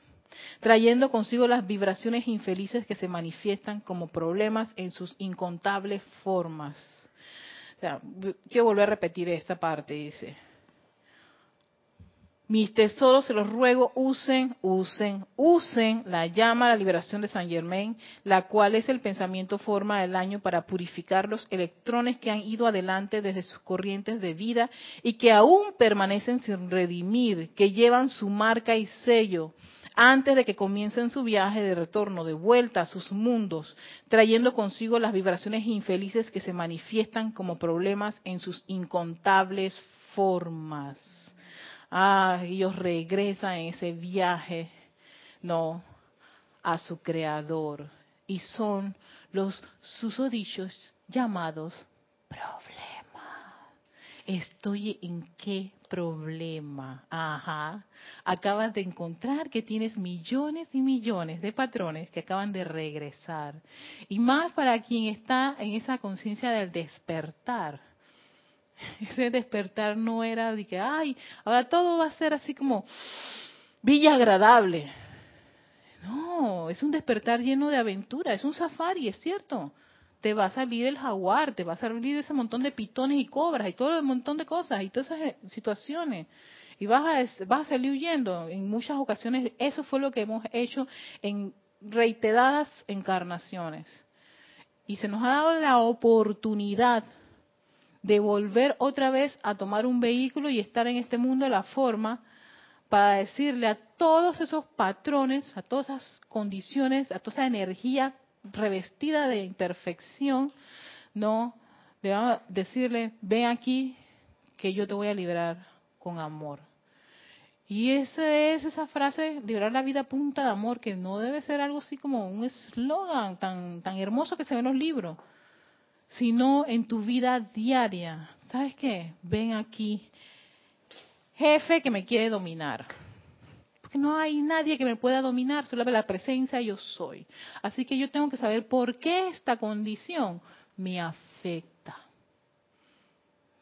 Trayendo consigo las vibraciones infelices que se manifiestan como problemas en sus incontables formas. O sea, quiero volver a repetir esta parte, dice. Mis tesoros se los ruego, usen, usen, usen la llama la liberación de San Germain, la cual es el pensamiento forma del año para purificar los electrones que han ido adelante desde sus corrientes de vida y que aún permanecen sin redimir, que llevan su marca y sello antes de que comiencen su viaje de retorno de vuelta a sus mundos, trayendo consigo las vibraciones infelices que se manifiestan como problemas en sus incontables formas ah, ellos regresan en ese viaje, no, a su creador. Y son los susodichos llamados problemas. Estoy en qué problema. Ajá. Acabas de encontrar que tienes millones y millones de patrones que acaban de regresar. Y más para quien está en esa conciencia del despertar ese despertar no era de que, ay, ahora todo va a ser así como villa agradable. No, es un despertar lleno de aventura, es un safari, es cierto. Te va a salir el jaguar, te va a salir ese montón de pitones y cobras y todo un montón de cosas y todas esas eh, situaciones. Y vas a, vas a salir huyendo. En muchas ocasiones eso fue lo que hemos hecho en reiteradas encarnaciones. Y se nos ha dado la oportunidad de volver otra vez a tomar un vehículo y estar en este mundo de la forma para decirle a todos esos patrones, a todas esas condiciones, a toda esa energía revestida de imperfección, no, decirle, ven aquí que yo te voy a liberar con amor. Y esa es esa frase, liberar la vida a punta de amor, que no debe ser algo así como un eslogan tan, tan hermoso que se ve en los libros, sino en tu vida diaria. ¿Sabes qué? Ven aquí, jefe que me quiere dominar. Porque no hay nadie que me pueda dominar, solo la presencia yo soy. Así que yo tengo que saber por qué esta condición me afecta.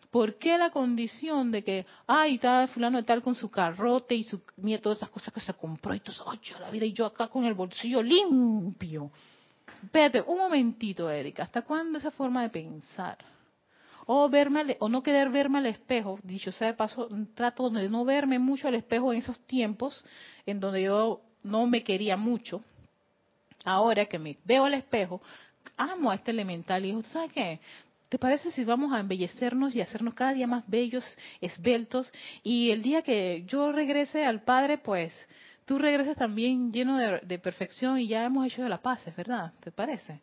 ¿Por qué la condición de que, ay, está fulano de tal con su carrote y su, mira todas esas cosas que se compró y todo ay, la vida y yo acá con el bolsillo limpio? Espérate, un momentito, Erika, ¿hasta cuándo esa forma de pensar? O verme, o no querer verme al espejo, dicho sea de paso, trato de no verme mucho al espejo en esos tiempos en donde yo no me quería mucho. Ahora que me veo al espejo, amo a este elemental y digo, ¿sabes qué? ¿Te parece si vamos a embellecernos y hacernos cada día más bellos, esbeltos? Y el día que yo regrese al Padre, pues tú regreses también lleno de, perfección y ya hemos hecho de la paz, ¿es verdad? ¿Te parece?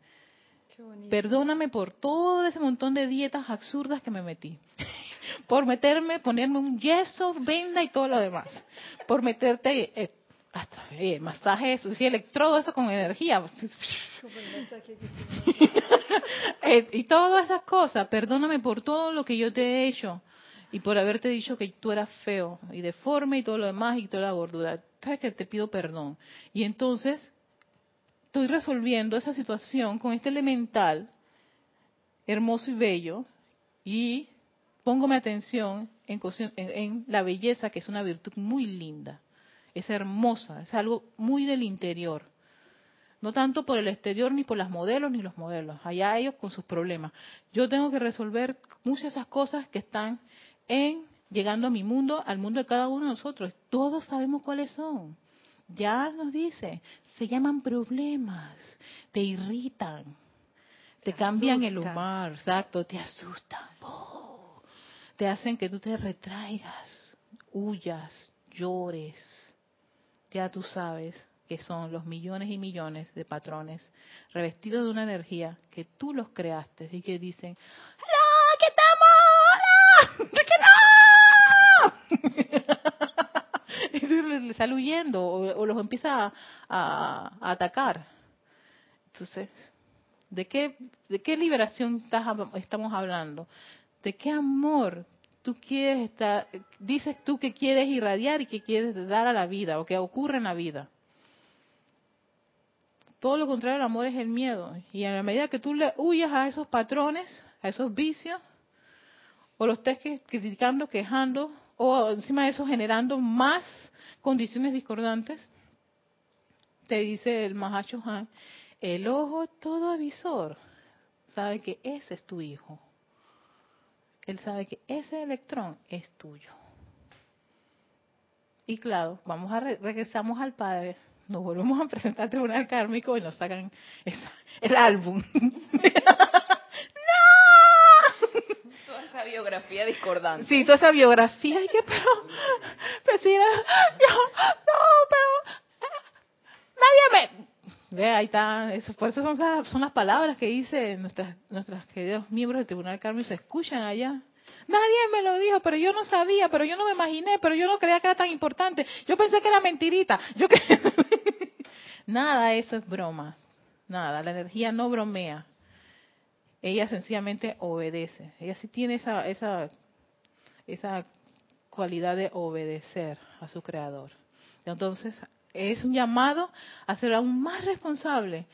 Perdóname por todo ese montón de dietas absurdas que me metí. por meterme, ponerme un yeso, venda y todo lo demás. Por meterte eh, hasta eh, masajes, sí, electrodo, eso con energía. Eh, y todas esas cosas, perdóname por todo lo que yo te he hecho y por haberte dicho que tú eras feo y deforme y todo lo demás y toda la gordura. Sabes que te pido perdón. Y entonces estoy resolviendo esa situación con este elemental hermoso y bello y pongo mi atención en, la belleza que es una virtud muy linda es hermosa, es algo muy del interior. No tanto por el exterior, ni por las modelos, ni los modelos. Allá ellos con sus problemas. Yo tengo que resolver muchas de esas cosas que están en llegando a mi mundo, al mundo de cada uno de nosotros. Todos sabemos cuáles son. Ya nos dice, se llaman problemas, te irritan, te, cambian el humor, exacto, te asustan, oh, te hacen que tú te retraigas, huyas, llores ya tú sabes que son los millones y millones de patrones revestidos de una energía que tú los creaste y que dicen, ¡Hola! ¡Aquí estamos! ¡Hola! y le sale huyendo o, los empieza a, atacar. Entonces, ¿de qué, ¿de qué liberación estamos hablando? ¿De qué amor tú quieres estar, dices tú que quieres irradiar y que quieres dar a la vida o que ocurre en la vida. Todo lo contrario al amor es el miedo. Y en la medida que tú le huyas a esos patrones, a esos vicios, o los estés criticando, quejando, o encima de eso generando más condiciones discordantes, te dice el Mahacho Han, el ojo todo avisor sabe que ese es tu hijo él sabe que ese electrón es tuyo. Y claro, vamos a regresamos al Padre, nos volvemos a presentar al tribunal kármico y nos sacan el álbum. Biografía discordante. Sí, toda esa biografía. Y que, pero, vecina, yo, no, pero, nadie me, Ve, ahí está, por eso son, las palabras que dice nuestras, nuestros queridos miembros del Tribunal Carmen se escuchan allá. Nadie me lo dijo, pero yo no sabía, pero yo no me imaginé, pero yo no creía que era tan importante. Yo pensé que era mentirita. Yo que... Nada, eso es broma. Nada, la energía no bromea. Ella sencillamente obedece. Ella sí tiene esa, esa, esa cualidad de obedecer a su creador. Entonces, es un llamado a ser aún más responsable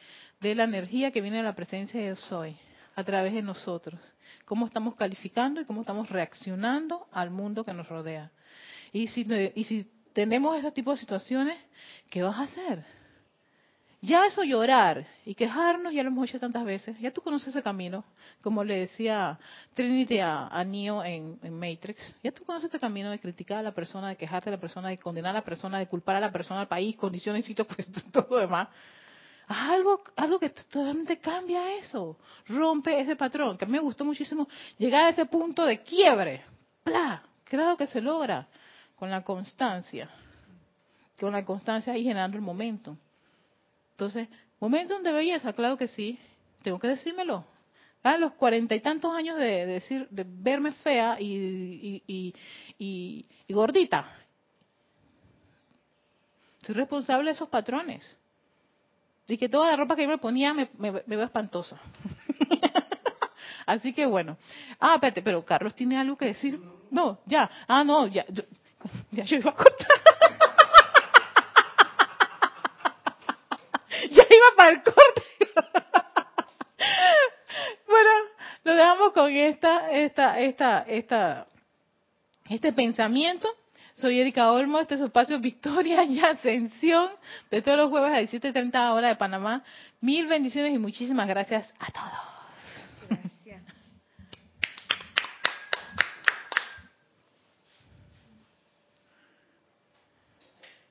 de la energía que viene de la presencia de Yo Soy a través de nosotros. Cómo estamos calificando y cómo estamos reaccionando al mundo que nos rodea. Y si, y si tenemos ese tipo de situaciones, ¿qué vas a hacer? Ya eso llorar y quejarnos, ya lo hemos hecho tantas veces, ya tú conoces ese camino, como le decía Trinity a, Neo en, Matrix, ya tú conoces ese camino de criticar a la persona, de quejarte a la persona, de condenar a la persona, de culpar a la persona, al país, condiciones, sitios, pues todo lo demás. Algo, algo que totalmente cambia eso, rompe ese patrón, que a mí me gustó muchísimo llegar a ese punto de quiebre. ¡Pla! Claro que se logra con la constancia, con la constancia y generando el momento. Entonces, momento de belleza, claro que sí, tengo que decírmelo. A los cuarenta y tantos años de, decir, de verme fea y, y, gordita. Soy responsable de esos patrones. Y que toda la ropa que yo me ponía me, me, me veo espantosa. Así que bueno. Ah, espérate, pero Carlos tiene algo que decir. No, ya. Ah, no, ya. Yo, ya yo iba a cortar. ya iba para corte. bueno, lo dejamos con esta, esta, esta, esta, este pensamiento. Soy Erika Olmo, este es su espacio Victoria y Ascensión de todos los jueves a 17.30 hora de Panamá. Mil bendiciones y muchísimas gracias a todos.